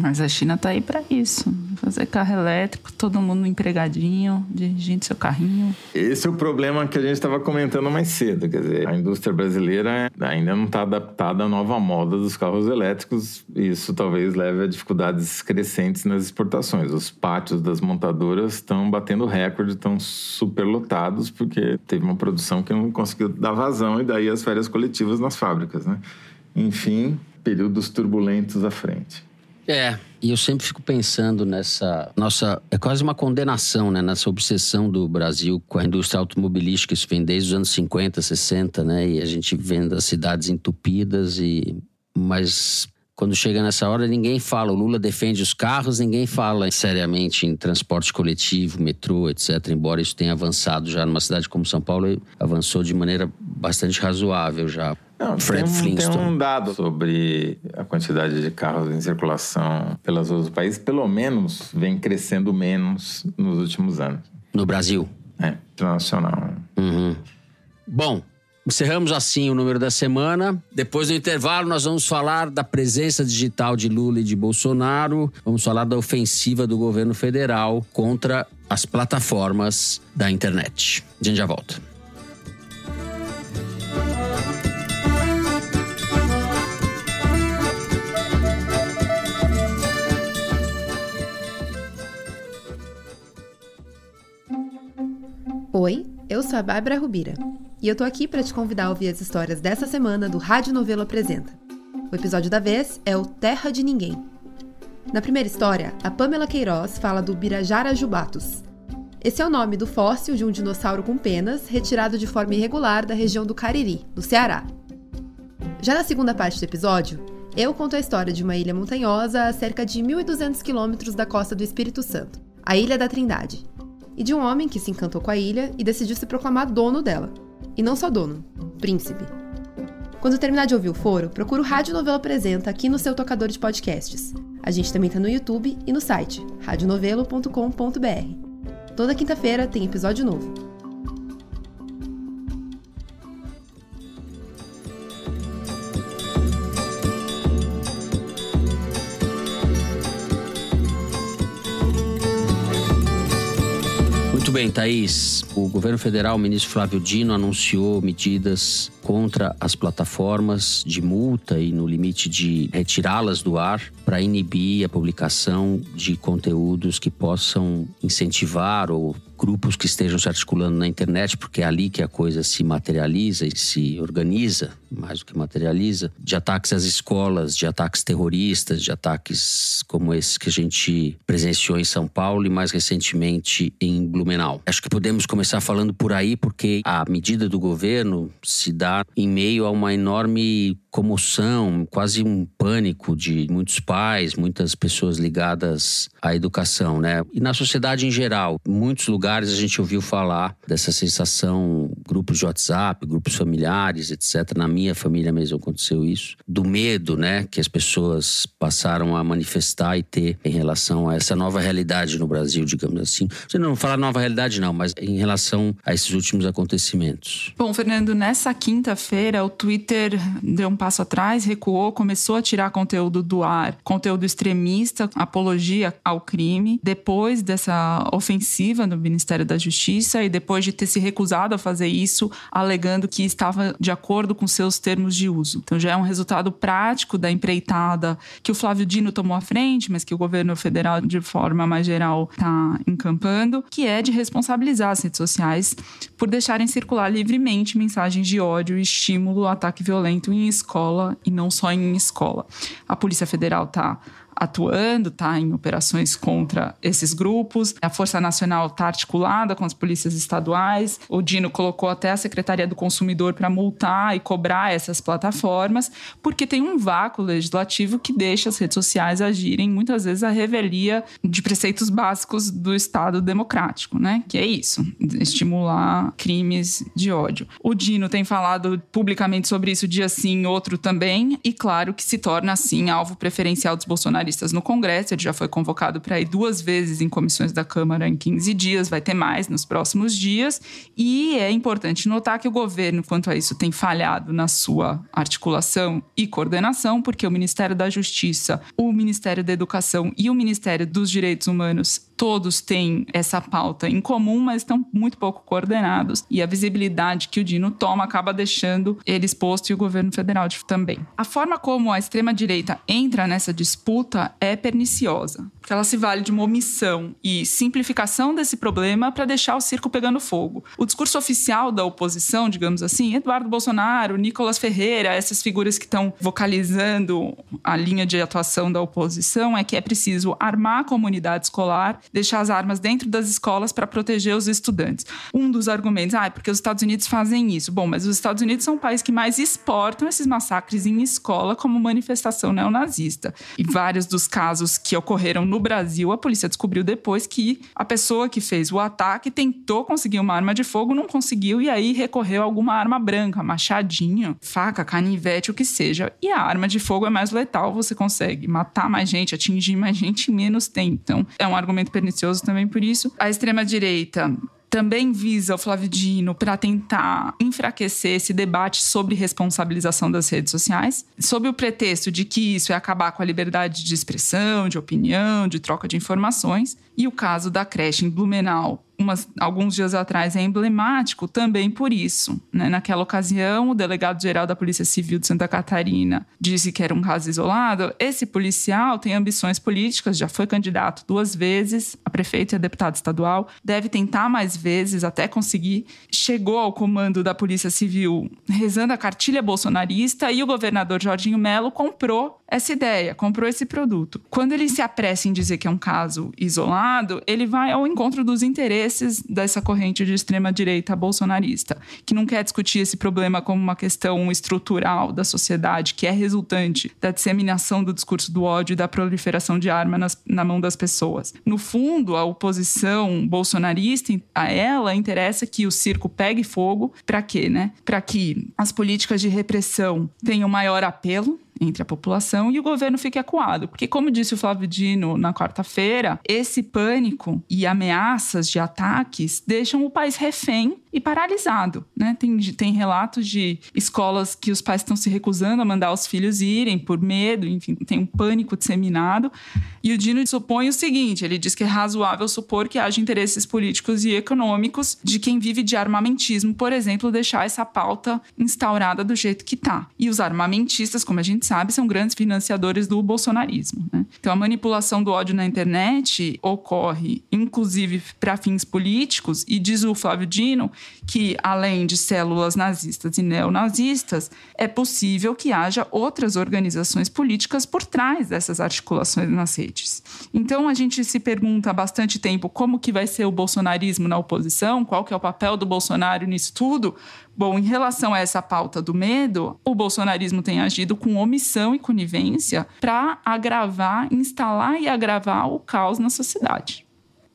Mas a China está aí para isso. Fazer carro elétrico, todo mundo empregadinho, dirigindo seu carrinho. Esse é o problema que a gente estava comentando mais cedo. Quer dizer, a indústria brasileira ainda não está adaptada à nova moda dos carros elétricos. E isso talvez leve a dificuldades crescentes nas exportações. Os pátios das montadoras estão batendo recorde, estão superlotados, porque teve uma produção que não conseguiu dar vazão e daí as férias coletivas nas fábricas, né? Enfim, períodos turbulentos à frente. É, e eu sempre fico pensando nessa nossa. É quase uma condenação, né? Nessa obsessão do Brasil com a indústria automobilística. Isso vem desde os anos 50, 60, né? E a gente vendo as cidades entupidas e. Mas quando chega nessa hora, ninguém fala. O Lula defende os carros, ninguém fala seriamente em transporte coletivo, metrô, etc. Embora isso tenha avançado já numa cidade como São Paulo, avançou de maneira bastante razoável já. Não, Fred tem, um, tem um dado sobre a quantidade de carros em circulação pelas ruas do país, pelo menos vem crescendo menos nos últimos anos. No Brasil? É, internacional. Uhum. Bom, encerramos assim o número da semana. Depois do intervalo, nós vamos falar da presença digital de Lula e de Bolsonaro. Vamos falar da ofensiva do governo federal contra as plataformas da internet. A gente já volta. Eu sou a Bárbara Rubira e eu tô aqui para te convidar a ouvir as histórias dessa semana do Rádio Novelo Apresenta. O episódio da vez é o Terra de Ninguém. Na primeira história, a Pamela Queiroz fala do Birajara jubatus. Esse é o nome do fóssil de um dinossauro com penas retirado de forma irregular da região do Cariri, no Ceará. Já na segunda parte do episódio, eu conto a história de uma ilha montanhosa a cerca de 1.200 quilômetros da costa do Espírito Santo, a Ilha da Trindade, e de um homem que se encantou com a ilha e decidiu se proclamar dono dela. E não só dono, príncipe. Quando terminar de ouvir o foro, procura o Rádio Novelo Apresenta aqui no seu tocador de podcasts. A gente também está no YouTube e no site radionovelo.com.br. Toda quinta-feira tem episódio novo. Bem, Thaís. O governo federal, o ministro Flávio Dino, anunciou medidas contra as plataformas de multa e no limite de retirá-las do ar para inibir a publicação de conteúdos que possam incentivar ou grupos que estejam se articulando na internet, porque é ali que a coisa se materializa e se organiza, mais do que materializa, de ataques às escolas, de ataques terroristas, de ataques como esse que a gente presenciou em São Paulo e mais recentemente em Blumenau. Acho que podemos começar falando por aí, porque a medida do governo se dá em meio a uma enorme comoção, quase um pânico de muitos pais, muitas pessoas ligadas à educação, né? E na sociedade em geral, em muitos lugares a gente ouviu falar dessa sensação, grupos de WhatsApp, grupos familiares, etc. Na minha família mesmo aconteceu isso, do medo, né, que as pessoas passaram a manifestar e ter em relação a essa nova realidade no Brasil, digamos assim. Você não falar nova realidade não, mas em relação a esses últimos acontecimentos. Bom, Fernando, nessa quinta-feira o Twitter deu um passo atrás, recuou, começou a tirar conteúdo do ar, conteúdo extremista, apologia ao crime, depois dessa ofensiva do Ministério da Justiça e depois de ter se recusado a fazer isso, alegando que estava de acordo com seus termos de uso. Então já é um resultado prático da empreitada que o Flávio Dino tomou à frente, mas que o governo federal, de forma mais geral, está encampando, que é de responsabilizar as redes sociais por deixarem circular livremente mensagens de ódio e estímulo ao ataque violento em escola e não só em escola. A Polícia Federal está atuando, está em operações contra esses grupos. A Força Nacional está articulada com as polícias estaduais. O Dino colocou até a Secretaria do Consumidor para multar e cobrar essas plataformas, porque tem um vácuo legislativo que deixa as redes sociais agirem muitas vezes a revelia de preceitos básicos do Estado democrático, né? Que é isso, estimular crimes de ódio. O Dino tem falado publicamente sobre isso dia sim, outro também, e claro que se torna assim alvo preferencial dos bolsonaristas bolsonaristas no Congresso. Ele já foi convocado para ir duas vezes em comissões da Câmara em 15 dias, vai ter mais nos próximos dias. E é importante notar que o governo, quanto a isso, tem falhado na sua articulação e coordenação, porque o Ministério da Justiça, o Ministério da Educação e o Ministério dos Direitos Humanos todos têm essa pauta em comum, mas estão muito pouco coordenados. E a visibilidade que o Dino toma acaba deixando ele exposto e o governo federal também. A forma como a extrema-direita entra nessa disputa é perniciosa, porque ela se vale de uma omissão e simplificação desse problema para deixar o circo pegando fogo. O discurso oficial da oposição, digamos assim, Eduardo Bolsonaro, Nicolas Ferreira, essas figuras que estão vocalizando a linha de atuação da oposição, é que é preciso armar a comunidade escolar deixar as armas dentro das escolas para proteger os estudantes. Um dos argumentos, ah, é porque os Estados Unidos fazem isso. Bom, mas os Estados Unidos são o país que mais exportam esses massacres em escola como manifestação neonazista. E vários dos casos que ocorreram no Brasil, a polícia descobriu depois que a pessoa que fez o ataque tentou conseguir uma arma de fogo, não conseguiu e aí recorreu a alguma arma branca, machadinho, faca, canivete, o que seja. E a arma de fogo é mais letal, você consegue matar mais gente, atingir mais gente em menos tempo. Então, é um argumento pernicioso também por isso. A extrema-direita também visa o Flávio Dino para tentar enfraquecer esse debate sobre responsabilização das redes sociais, sob o pretexto de que isso é acabar com a liberdade de expressão, de opinião, de troca de informações. E o caso da creche em Blumenau, umas, alguns dias atrás, é emblemático também por isso. Né? Naquela ocasião, o delegado-geral da Polícia Civil de Santa Catarina disse que era um caso isolado. Esse policial tem ambições políticas, já foi candidato duas vezes a prefeito e a deputado estadual, deve tentar mais vezes até conseguir. Chegou ao comando da Polícia Civil rezando a cartilha bolsonarista e o governador Jorginho Melo comprou essa ideia, comprou esse produto. Quando ele se apressa em dizer que é um caso isolado, ele vai ao encontro dos interesses dessa corrente de extrema direita bolsonarista, que não quer discutir esse problema como uma questão estrutural da sociedade, que é resultante da disseminação do discurso do ódio e da proliferação de arma nas, na mão das pessoas. No fundo, a oposição bolsonarista a ela interessa que o circo pegue fogo, para quê, né? Para que as políticas de repressão tenham maior apelo entre a população e o governo fique acuado. Porque, como disse o Flávio Dino na quarta-feira, esse pânico e ameaças de ataques deixam o país refém e paralisado. Né? Tem, tem relatos de escolas que os pais estão se recusando a mandar os filhos irem por medo, enfim, tem um pânico disseminado. E o Dino supõe o seguinte: ele diz que é razoável supor que haja interesses políticos e econômicos de quem vive de armamentismo, por exemplo, deixar essa pauta instaurada do jeito que está. E os armamentistas, como a gente sabe, são grandes financiadores do bolsonarismo. Né? Então, a manipulação do ódio na internet ocorre, inclusive, para fins políticos, e diz o Flávio Dino que, além de células nazistas e neonazistas, é possível que haja outras organizações políticas por trás dessas articulações nas redes. Então, a gente se pergunta há bastante tempo como que vai ser o bolsonarismo na oposição, qual que é o papel do Bolsonaro nisso tudo, Bom, em relação a essa pauta do medo, o bolsonarismo tem agido com omissão e conivência para agravar, instalar e agravar o caos na sociedade.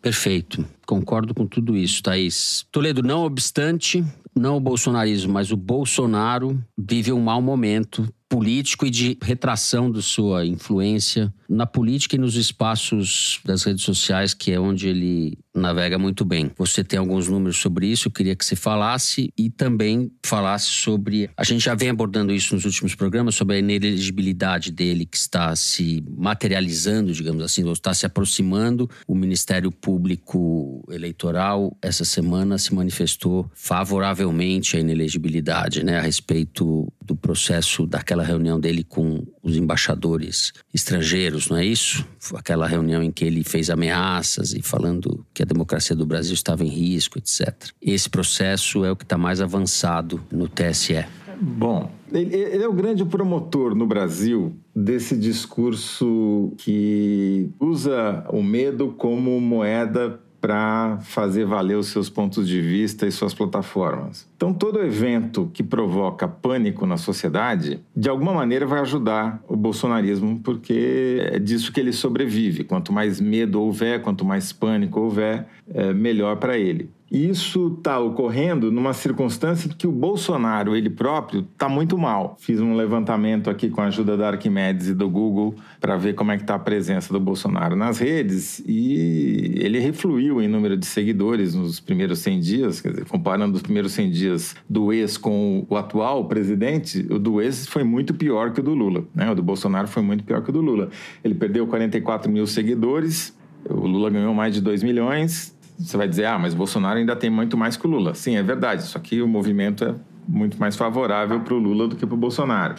Perfeito. Concordo com tudo isso, Thaís. Toledo, não obstante, não o bolsonarismo, mas o Bolsonaro vive um mau momento político e de retração de sua influência na política e nos espaços das redes sociais, que é onde ele navega muito bem. Você tem alguns números sobre isso, eu queria que você falasse e também falasse sobre. A gente já vem abordando isso nos últimos programas, sobre a inelegibilidade dele que está se materializando, digamos assim, ou está se aproximando. O Ministério Público Eleitoral, essa semana, se manifestou favoravelmente à inelegibilidade, né, a respeito do processo daquela reunião dele com os embaixadores estrangeiros, não é isso? Aquela reunião em que ele fez ameaças e falando que a democracia do Brasil estava em risco, etc. Esse processo é o que está mais avançado no TSE. Bom, ele, ele, é o grande promotor no Brasil desse discurso que usa o medo como moeda para fazer valer os seus pontos de vista e suas plataformas. Então, todo evento que provoca pânico na sociedade, de alguma maneira vai ajudar o bolsonarismo, porque é disso que ele sobrevive. Quanto mais medo houver, quanto mais pânico houver, é melhor para ele. Isso está ocorrendo numa circunstância que o Bolsonaro, ele próprio, está muito mal. Fiz um levantamento aqui com a ajuda da Arquimedes e do Google para ver como é que está a presença do Bolsonaro nas redes e ele refluiu em número de seguidores nos primeiros 100 dias, quer dizer, comparando os primeiros 100 dias do ex com o atual presidente, o do ex foi muito pior que o do Lula, né? O do Bolsonaro foi muito pior que o do Lula. Ele perdeu 44 mil seguidores, o Lula ganhou mais de 2 milhões. Você vai dizer, ah, mas Bolsonaro ainda tem muito mais que o Lula. Sim, é verdade, só que o movimento é muito mais favorável para o Lula do que para o Bolsonaro.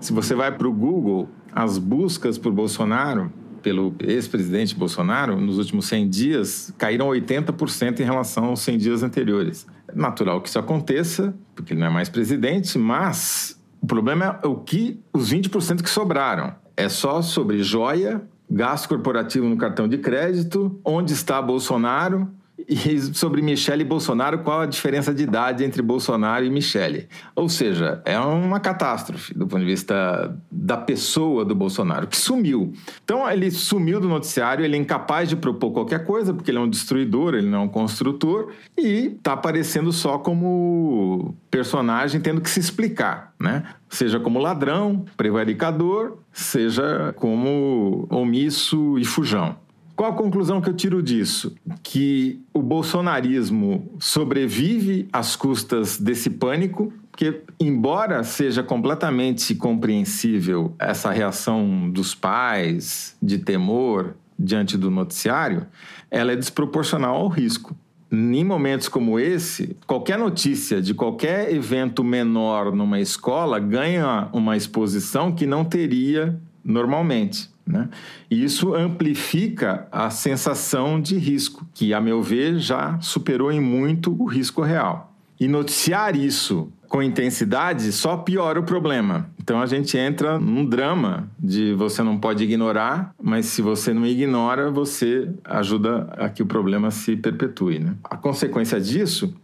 Se você vai para o Google, as buscas por Bolsonaro, pelo ex-presidente Bolsonaro, nos últimos 100 dias, caíram 80% em relação aos 100 dias anteriores. É natural que isso aconteça, porque ele não é mais presidente, mas o problema é o que os 20% que sobraram. É só sobre joia, gasto corporativo no cartão de crédito, onde está Bolsonaro e sobre Michele Bolsonaro, qual a diferença de idade entre Bolsonaro e Michele? Ou seja, é uma catástrofe do ponto de vista da pessoa do Bolsonaro, que sumiu. Então, ele sumiu do noticiário, ele é incapaz de propor qualquer coisa, porque ele é um destruidor, ele não é um construtor, e está aparecendo só como personagem tendo que se explicar, né? Seja como ladrão, prevaricador, seja como omisso e fujão. Qual a conclusão que eu tiro disso? Que o bolsonarismo sobrevive às custas desse pânico, porque, embora seja completamente compreensível essa reação dos pais de temor diante do noticiário, ela é desproporcional ao risco. Em momentos como esse, qualquer notícia de qualquer evento menor numa escola ganha uma exposição que não teria normalmente. Né? E isso amplifica a sensação de risco, que, a meu ver, já superou em muito o risco real. E noticiar isso com intensidade só piora o problema. Então a gente entra num drama de você não pode ignorar, mas se você não ignora, você ajuda a que o problema se perpetue. Né? A consequência disso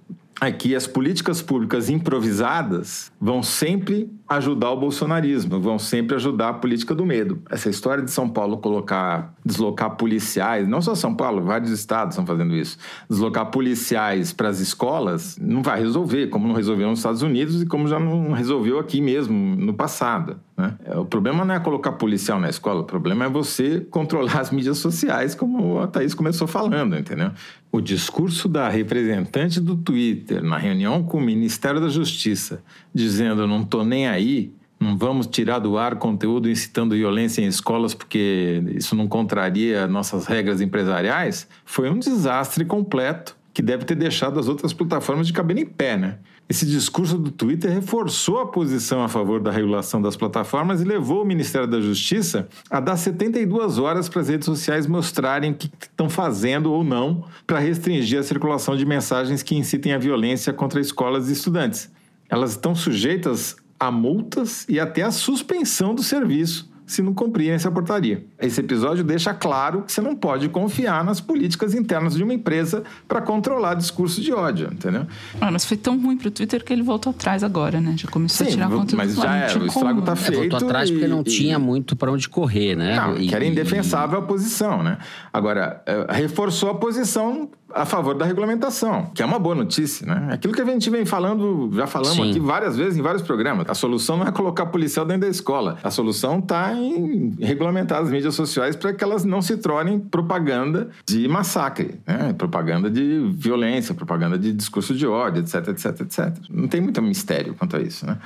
é que as políticas públicas improvisadas vão sempre ajudar o bolsonarismo, vão sempre ajudar a política do medo. Essa história de São Paulo colocar, deslocar policiais, não só São Paulo, vários estados estão fazendo isso, deslocar policiais para as escolas, não vai resolver, como não resolveu nos Estados Unidos e como já não resolveu aqui mesmo no passado. Né? O problema não é colocar policial na escola, o problema é você controlar as mídias sociais, como a Thaís começou falando, entendeu? O discurso da representante do Twitter na reunião com o Ministério da Justiça, dizendo não estou nem aí, não vamos tirar do ar conteúdo incitando violência em escolas porque isso não contraria nossas regras empresariais, foi um desastre completo que deve ter deixado as outras plataformas de cabelo em pé, né? Esse discurso do Twitter reforçou a posição a favor da regulação das plataformas e levou o Ministério da Justiça a dar 72 horas para as redes sociais mostrarem o que estão fazendo ou não para restringir a circulação de mensagens que incitem a violência contra escolas e estudantes. Elas estão sujeitas a multas e até a suspensão do serviço se não cumprirem essa portaria. Esse episódio deixa claro que você não pode confiar nas políticas internas de uma empresa para controlar discurso de ódio, entendeu? Ah, mas foi tão ruim para o Twitter que ele voltou atrás agora, né? Já começou Sim, a tirar conteúdo mas já é, o estrago está feito. É, voltou atrás porque não e, tinha muito para onde correr, né? Não, e, que era indefensável a posição, né? Agora, eh, reforçou a posição a favor da regulamentação, que é uma boa notícia, né? Aquilo que a gente vem falando, já falamos Sim. aqui várias vezes em vários programas. A solução não é colocar policial dentro da escola. A solução está em regulamentar as mídias sociais para que elas não se tornem propaganda de massacre, né? propaganda de violência, propaganda de discurso de ódio, etc, etc, etc. Não tem muito mistério quanto a isso, né?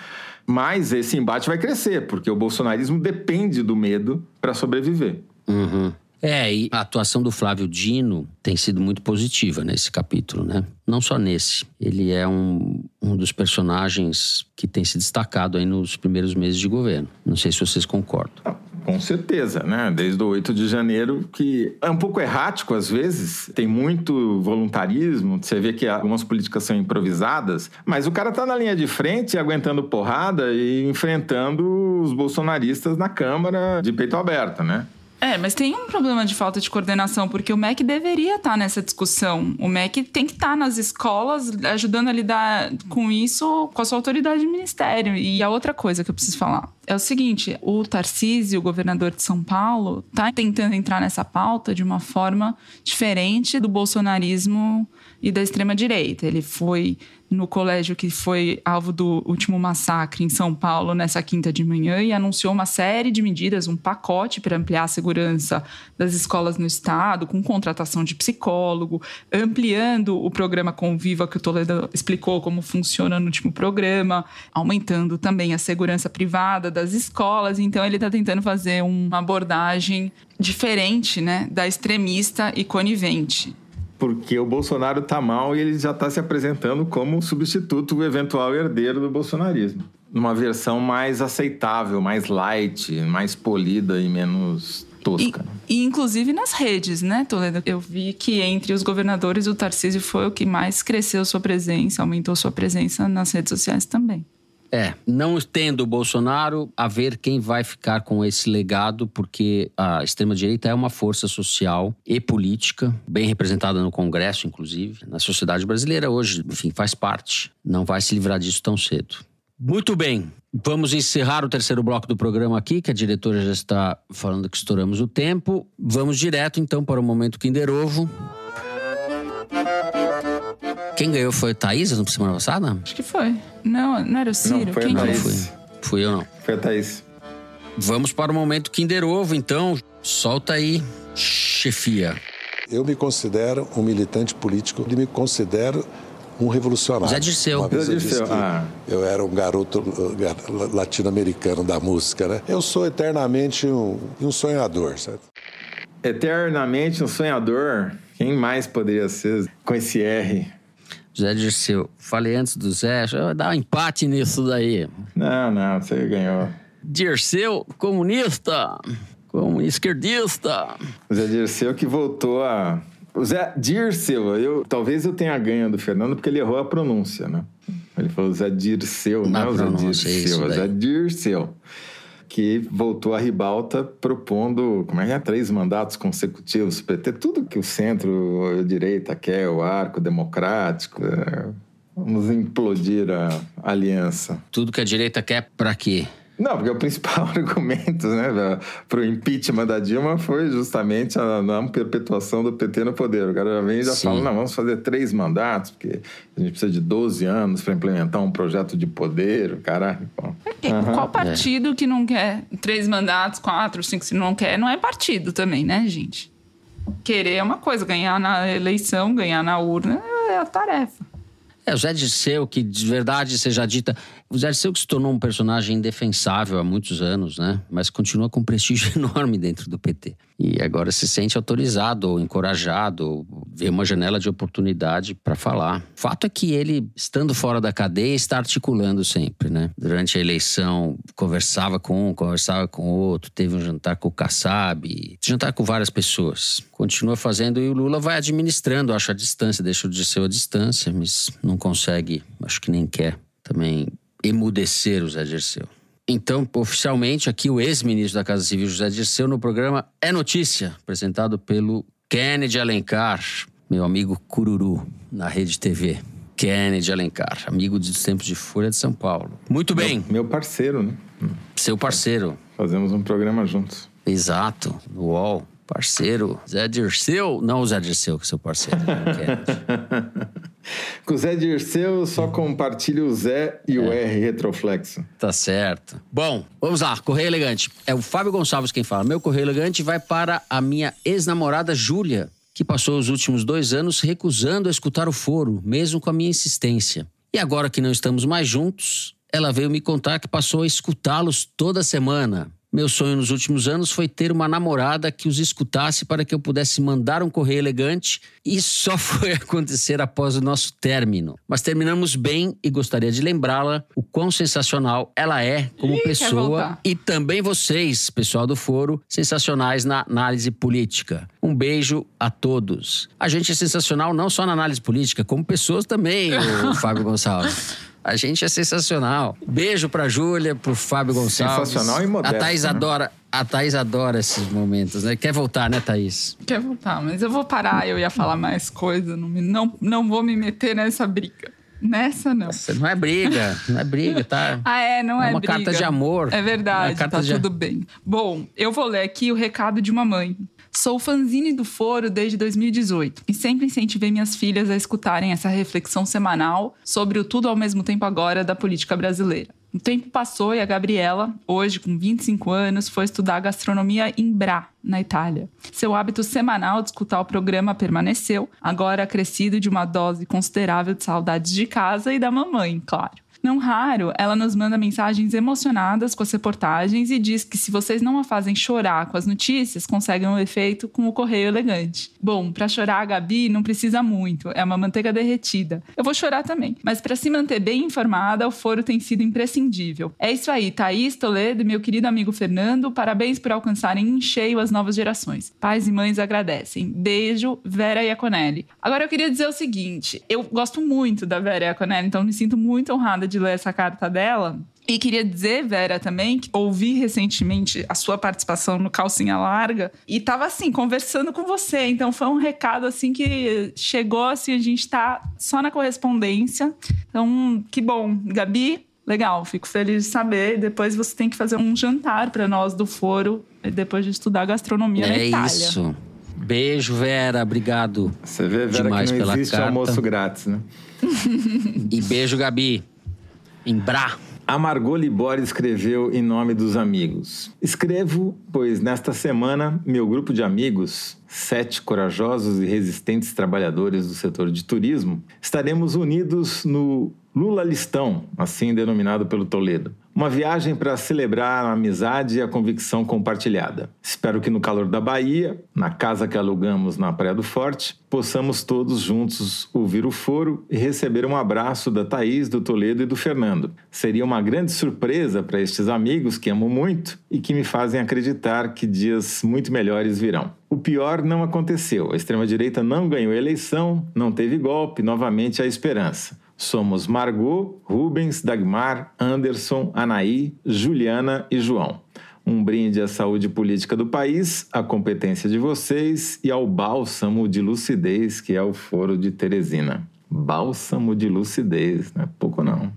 Mas esse embate vai crescer, porque o bolsonarismo depende do medo para sobreviver. Uhum. É, e a atuação do Flávio Dino tem sido muito positiva nesse capítulo, né? Não só nesse. Ele é um, um dos personagens que tem se destacado aí nos primeiros meses de governo. Não sei se vocês concordam. Ah, Com certeza, né? Desde o 8 de janeiro, que é um pouco errático às vezes, tem muito voluntarismo, você vê que algumas políticas são improvisadas, mas o cara tá na linha de frente, aguentando porrada e enfrentando os bolsonaristas na Câmara de peito aberto, né? É, mas tem um problema de falta de coordenação, porque o MEC deveria estar nessa discussão. O MEC tem que estar nas escolas, ajudando a lidar com isso com a sua autoridade de ministério. E a outra coisa que eu preciso falar. é o seguinte: o Tarcísio, o governador de São Paulo, está tentando entrar nessa pauta de uma forma diferente do bolsonarismo e da extrema-direita. Ele foi no colégio que foi alvo do último massacre em São Paulo nessa quinta de manhã e anunciou uma série de medidas, um pacote para ampliar a segurança das escolas no estado, com contratação de psicólogo, ampliando o programa Conviva que o Toledo explicou como funciona no último programa, aumentando também a segurança privada das escolas. Então ele está tentando fazer uma abordagem diferente, né, da extremista e conivente porque o Bolsonaro está mal e ele já está se apresentando como substituto, o eventual herdeiro do bolsonarismo. Numa versão mais aceitável, mais light, mais polida e menos tosca. E, e, inclusive nas redes, né, Toledo? Eu vi que entre os governadores o Tarcísio foi o que mais cresceu sua presença, aumentou sua presença nas redes sociais também. É, não tendo o Bolsonaro, a ver quem vai ficar com esse legado, porque a extrema-direita é uma força social e política, bem representada no Congresso, inclusive, na sociedade brasileira hoje, enfim, faz parte. Não vai se livrar disso tão cedo. Muito bem, vamos encerrar o terceiro bloco do programa aqui, que a diretora já está falando que estouramos o tempo. Vamos direto então para o momento Kinder Ovo. Quem ganhou foi o Thaís na semana passada? Acho que foi. Não, não era o Ciro. Não, foi Quem a Não, Thaís. fui. Fui eu não. Foi a Thaís. Vamos para o momento Kinder Ovo, então. Solta aí, chefia. Eu me considero um militante político e me considero um revolucionário. Zé Dirceu. Uma vez Zé eu disse que ah. eu era um garoto uh, latino-americano da música, né? Eu sou eternamente um, um sonhador, certo? Eternamente um sonhador. Quem mais poderia ser com esse R? Zé Dirceu. Falei antes do Zé, já dá um empate nisso daí. Não, não, você ganhou. Dirceu, comunista. Comunista esquerdista. Zé Dirceu que voltou a. O Zé Dirceu, eu, talvez eu tenha ganho do Fernando porque ele errou a pronúncia, né? Ele falou Zé Dirceu, Na não é o Zé é Dirceu, é. Zé Dirceu. Que voltou à ribalta propondo, como é que é? Três mandatos consecutivos PT. Tudo que o centro, a direita quer, o arco democrático. é, Vamos implodir a aliança. Tudo que a direita quer pra quê? Não, porque o principal argumento né, para o impeachment da Dilma foi justamente a não perpetuação do PT no poder. O cara já vem e já Sim. fala, não, vamos fazer três mandatos, porque a gente precisa de 12 anos para implementar um projeto de poder, caralho. Bom. E Qual partido que não quer três mandatos, quatro, cinco, se não quer, não é partido também, né, gente? Querer é uma coisa, ganhar na eleição, ganhar na urna é a tarefa. É, o Zé Dirceu, que de verdade seja dita. O Zé Dirceu que se tornou um personagem indefensável há muitos anos, né? Mas continua com um prestígio enorme dentro do PT. E agora se sente autorizado ou encorajado, ou vê uma janela de oportunidade para falar. Fato é que ele, estando fora da cadeia, está articulando sempre, né? Durante a eleição, conversava com um, conversava com outro, teve um jantar com o Kassab, jantar com várias pessoas. Continua fazendo e o Lula vai administrando, acho, a distância, deixa o Dirceu a distância, mas não consegue, acho que nem quer também emudecer o Zé Dirceu. Então, oficialmente, aqui o ex-ministro da Casa Civil, José Dirceu, no programa É Notícia, apresentado pelo Kennedy Alencar, meu amigo Cururu, na Rede TV. Kennedy Alencar, amigo dos tempos de Folha de São Paulo. Muito bem, Meu parceiro, né? seu parceiro. Fazemos um programa juntos. Exato, no UOL. Parceiro, Zé Dirceu. Não o Zé Dirceu, que é seu parceiro. né, Kennedy. Com o Zé Dirceu, eu só compartilho o Zé e o R retroflexo. Tá certo. Bom, vamos lá. Correio Elegante. É o Fábio Gonçalves quem fala. Meu Correio Elegante vai para a minha ex-namorada Júlia, que passou os últimos dois anos recusando a escutar o foro, mesmo com a minha insistência. E agora que não estamos mais juntos, ela veio me contar que passou a escutá-los toda semana. Meu sonho nos últimos anos foi ter uma namorada que os escutasse para que eu pudesse mandar um correio elegante e só foi acontecer após o nosso término. Mas terminamos bem e gostaria de lembrá-la o quão sensacional ela é como Ih, pessoa e também vocês, pessoal do foro, sensacionais na análise política. Um beijo a todos. A gente é sensacional não só na análise política, como pessoas também, o Fábio Gonçalves. A gente é sensacional. Beijo pra Júlia, pro Fábio Gonçalves. Sensacional e modesto, A Thaís né? adora, a Thaís adora esses momentos, né? Quer voltar, né, Thaís? Quer voltar, mas eu vou parar, eu ia falar mais coisa, não, me- não, não vou me meter nessa briga. Nessa não. Nossa, não é briga, não é briga, tá? Ah, é, não é, É uma briga. carta de amor. É verdade, É uma carta tá de- tudo bem. Bom, eu vou ler aqui o recado de uma mãe. Sou fanzine do Foro desde 2018 e sempre incentivei minhas filhas a escutarem essa reflexão semanal sobre o tudo ao mesmo tempo agora da política brasileira. O tempo passou e a Gabriela, hoje com 25 anos, foi estudar gastronomia em Bra, na Itália. Seu hábito semanal de escutar o programa permaneceu, agora acrescido de uma dose considerável de saudades de casa e da mamãe, claro. Não raro, ela nos manda mensagens emocionadas com as reportagens e diz que se vocês não a fazem chorar com as notícias, conseguem um efeito com o correio elegante. Bom, pra chorar a Gabi não precisa muito, é uma manteiga derretida. Eu vou chorar também, mas pra se manter bem informada, o foro tem sido imprescindível. É isso aí, Thaís, Toledo e meu querido amigo Fernando, parabéns por alcançarem em cheio as novas gerações. Pais e mães agradecem. Beijo, Vera Iaconelli. Agora eu queria dizer o seguinte, eu gosto muito da Vera Iaconelli, então me sinto muito honrada de ler essa carta dela. E queria dizer, Vera, também, que ouvi recentemente a sua participação no Calcinha Larga e tava assim, conversando com você. Então foi um recado assim que chegou assim, a gente tá só na correspondência. Então, que bom. Gabi, legal, fico feliz de saber. Depois você tem que fazer um jantar para nós do foro, depois de estudar gastronomia na É Itália. isso. Beijo, Vera. Obrigado. Você vê, Vera, Demais que não pela existe carta. almoço grátis, né? E beijo, Gabi. Em Brá. A Margot Libori escreveu em nome dos amigos. Escrevo, pois nesta semana meu grupo de amigos, sete corajosos e resistentes trabalhadores do setor de turismo, estaremos unidos no Lula Listão, assim denominado pelo Toledo. Uma viagem para celebrar a amizade e a convicção compartilhada. Espero que no calor da Bahia, na casa que alugamos na Praia do Forte, possamos todos juntos ouvir o foro e receber um abraço da Thaís, do Toledo e do Fernando. Seria uma grande surpresa para estes amigos que amo muito e que me fazem acreditar que dias muito melhores virão. O pior não aconteceu. A extrema-direita não ganhou a eleição, não teve golpe, novamente a esperança. Somos Margot, Rubens, Dagmar, Anderson, Anaí, Juliana e João. Um brinde à saúde política do país, à competência de vocês e ao bálsamo de lucidez que é o Foro de Teresina. Bálsamo de lucidez, não é pouco não.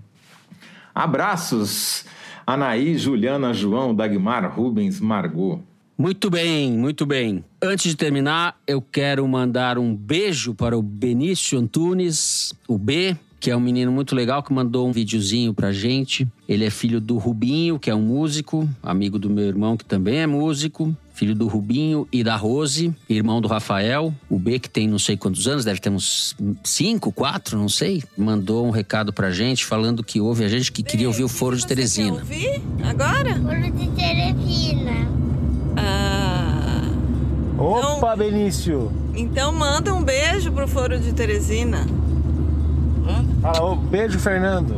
Abraços, Anaí, Juliana, João, Dagmar, Rubens, Margot. Muito bem, muito bem. Antes de terminar, eu quero mandar um beijo para o Benício Antunes, o B, que é um menino muito legal que mandou um videozinho pra gente. Ele é filho do Rubinho, que é um músico, amigo do meu irmão, que também é músico. Filho do Rubinho e da Rose, irmão do Rafael. O B, que tem não sei quantos anos, deve ter uns cinco, quatro, não sei. Mandou um recado pra gente falando que ouve a gente que queria ouvir o Foro de Teresina. ouvir agora? Foro de Teresina. Ah. Opa, Benício! Então manda um beijo pro Foro de Teresina. Fala, ô, beijo, Fernando.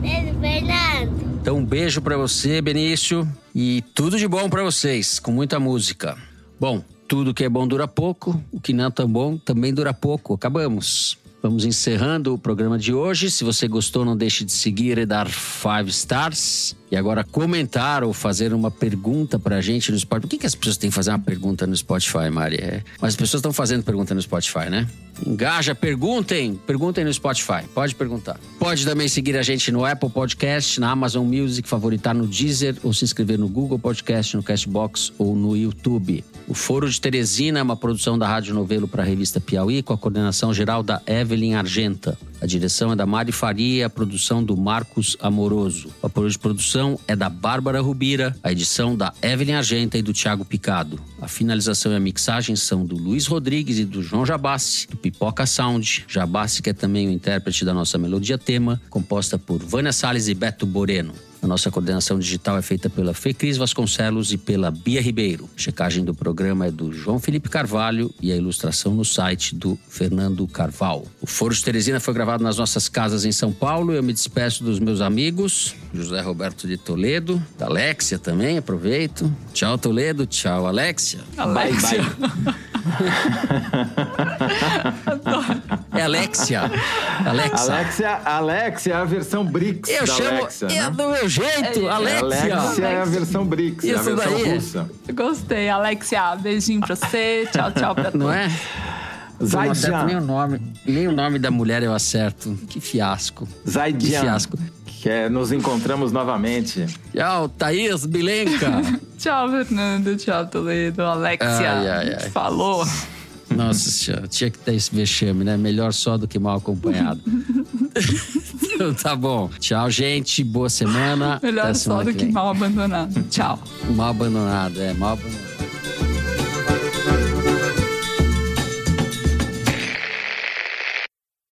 Beijo, Fernando. Então, um beijo pra você, Benício, e tudo de bom pra vocês, com muita música. Bom, tudo que é bom dura pouco, o que não é tão bom também dura pouco. Acabamos. Vamos encerrando o programa de hoje. Se você gostou, não deixe de seguir e dar five stars. E agora comentar ou fazer uma pergunta pra gente no Spotify. Por que, que as pessoas têm que fazer uma pergunta no Spotify, Mari? É, Mas as pessoas estão fazendo pergunta no Spotify, né? Engaja, perguntem. Perguntem no Spotify. Pode perguntar. Pode também seguir a gente no Apple Podcast, na Amazon Music, favoritar no Deezer ou se inscrever no Google Podcast, no Castbox ou no YouTube. O Foro de Teresina é uma produção da Rádio Novelo para a revista Piauí, com a coordenação geral da Evelyn Argenta. A direção é da Mari Faria, a produção do Marcos Amoroso. O apoio de produção é da Bárbara Rubira, a edição da Evelyn Argenta e do Thiago Picado. A finalização e a mixagem são do Luiz Rodrigues e do João Jabassi, do Pipoca Sound. Jabassi, que é também o intérprete da nossa melodia tema, composta por Vânia Salles e Beto Boreno. A nossa coordenação digital é feita pela Fecris Vasconcelos e pela Bia Ribeiro. A checagem do programa é do João Felipe Carvalho e a ilustração no site do Fernando Carval. O Foro de Teresina foi gravado nas nossas casas em São Paulo. Eu me despeço dos meus amigos, José Roberto de Toledo, da Alexia também, aproveito. Tchau, Toledo. Tchau, Alexia. Alexia. É Alexia. Alexa. Alexia, Alexia é a versão BRICS Eu da chamo. Alexia, é né? do meu jeito, Alexia. Alexia é a versão BRICS, é a Isso versão daí. russa. Gostei, Alexia. Beijinho pra você. Tchau, tchau pra todos. Não é? Zaijian. nem o nome. Nem o nome da mulher eu acerto. Que fiasco. Que Zaijian. fiasco. Que é, nos encontramos novamente. Tchau, Thaís Bilenka. Tchau, Fernando. Tchau, Toledo. Alexia. Ai, ai, ai. Falou. Nossa senhora, tinha que ter esse vexame, né? Melhor só do que mal acompanhado. então tá bom. Tchau, gente. Boa semana. Melhor Até só semana do que vem. mal abandonado. Tchau. Mal abandonado, é, mal abandonado.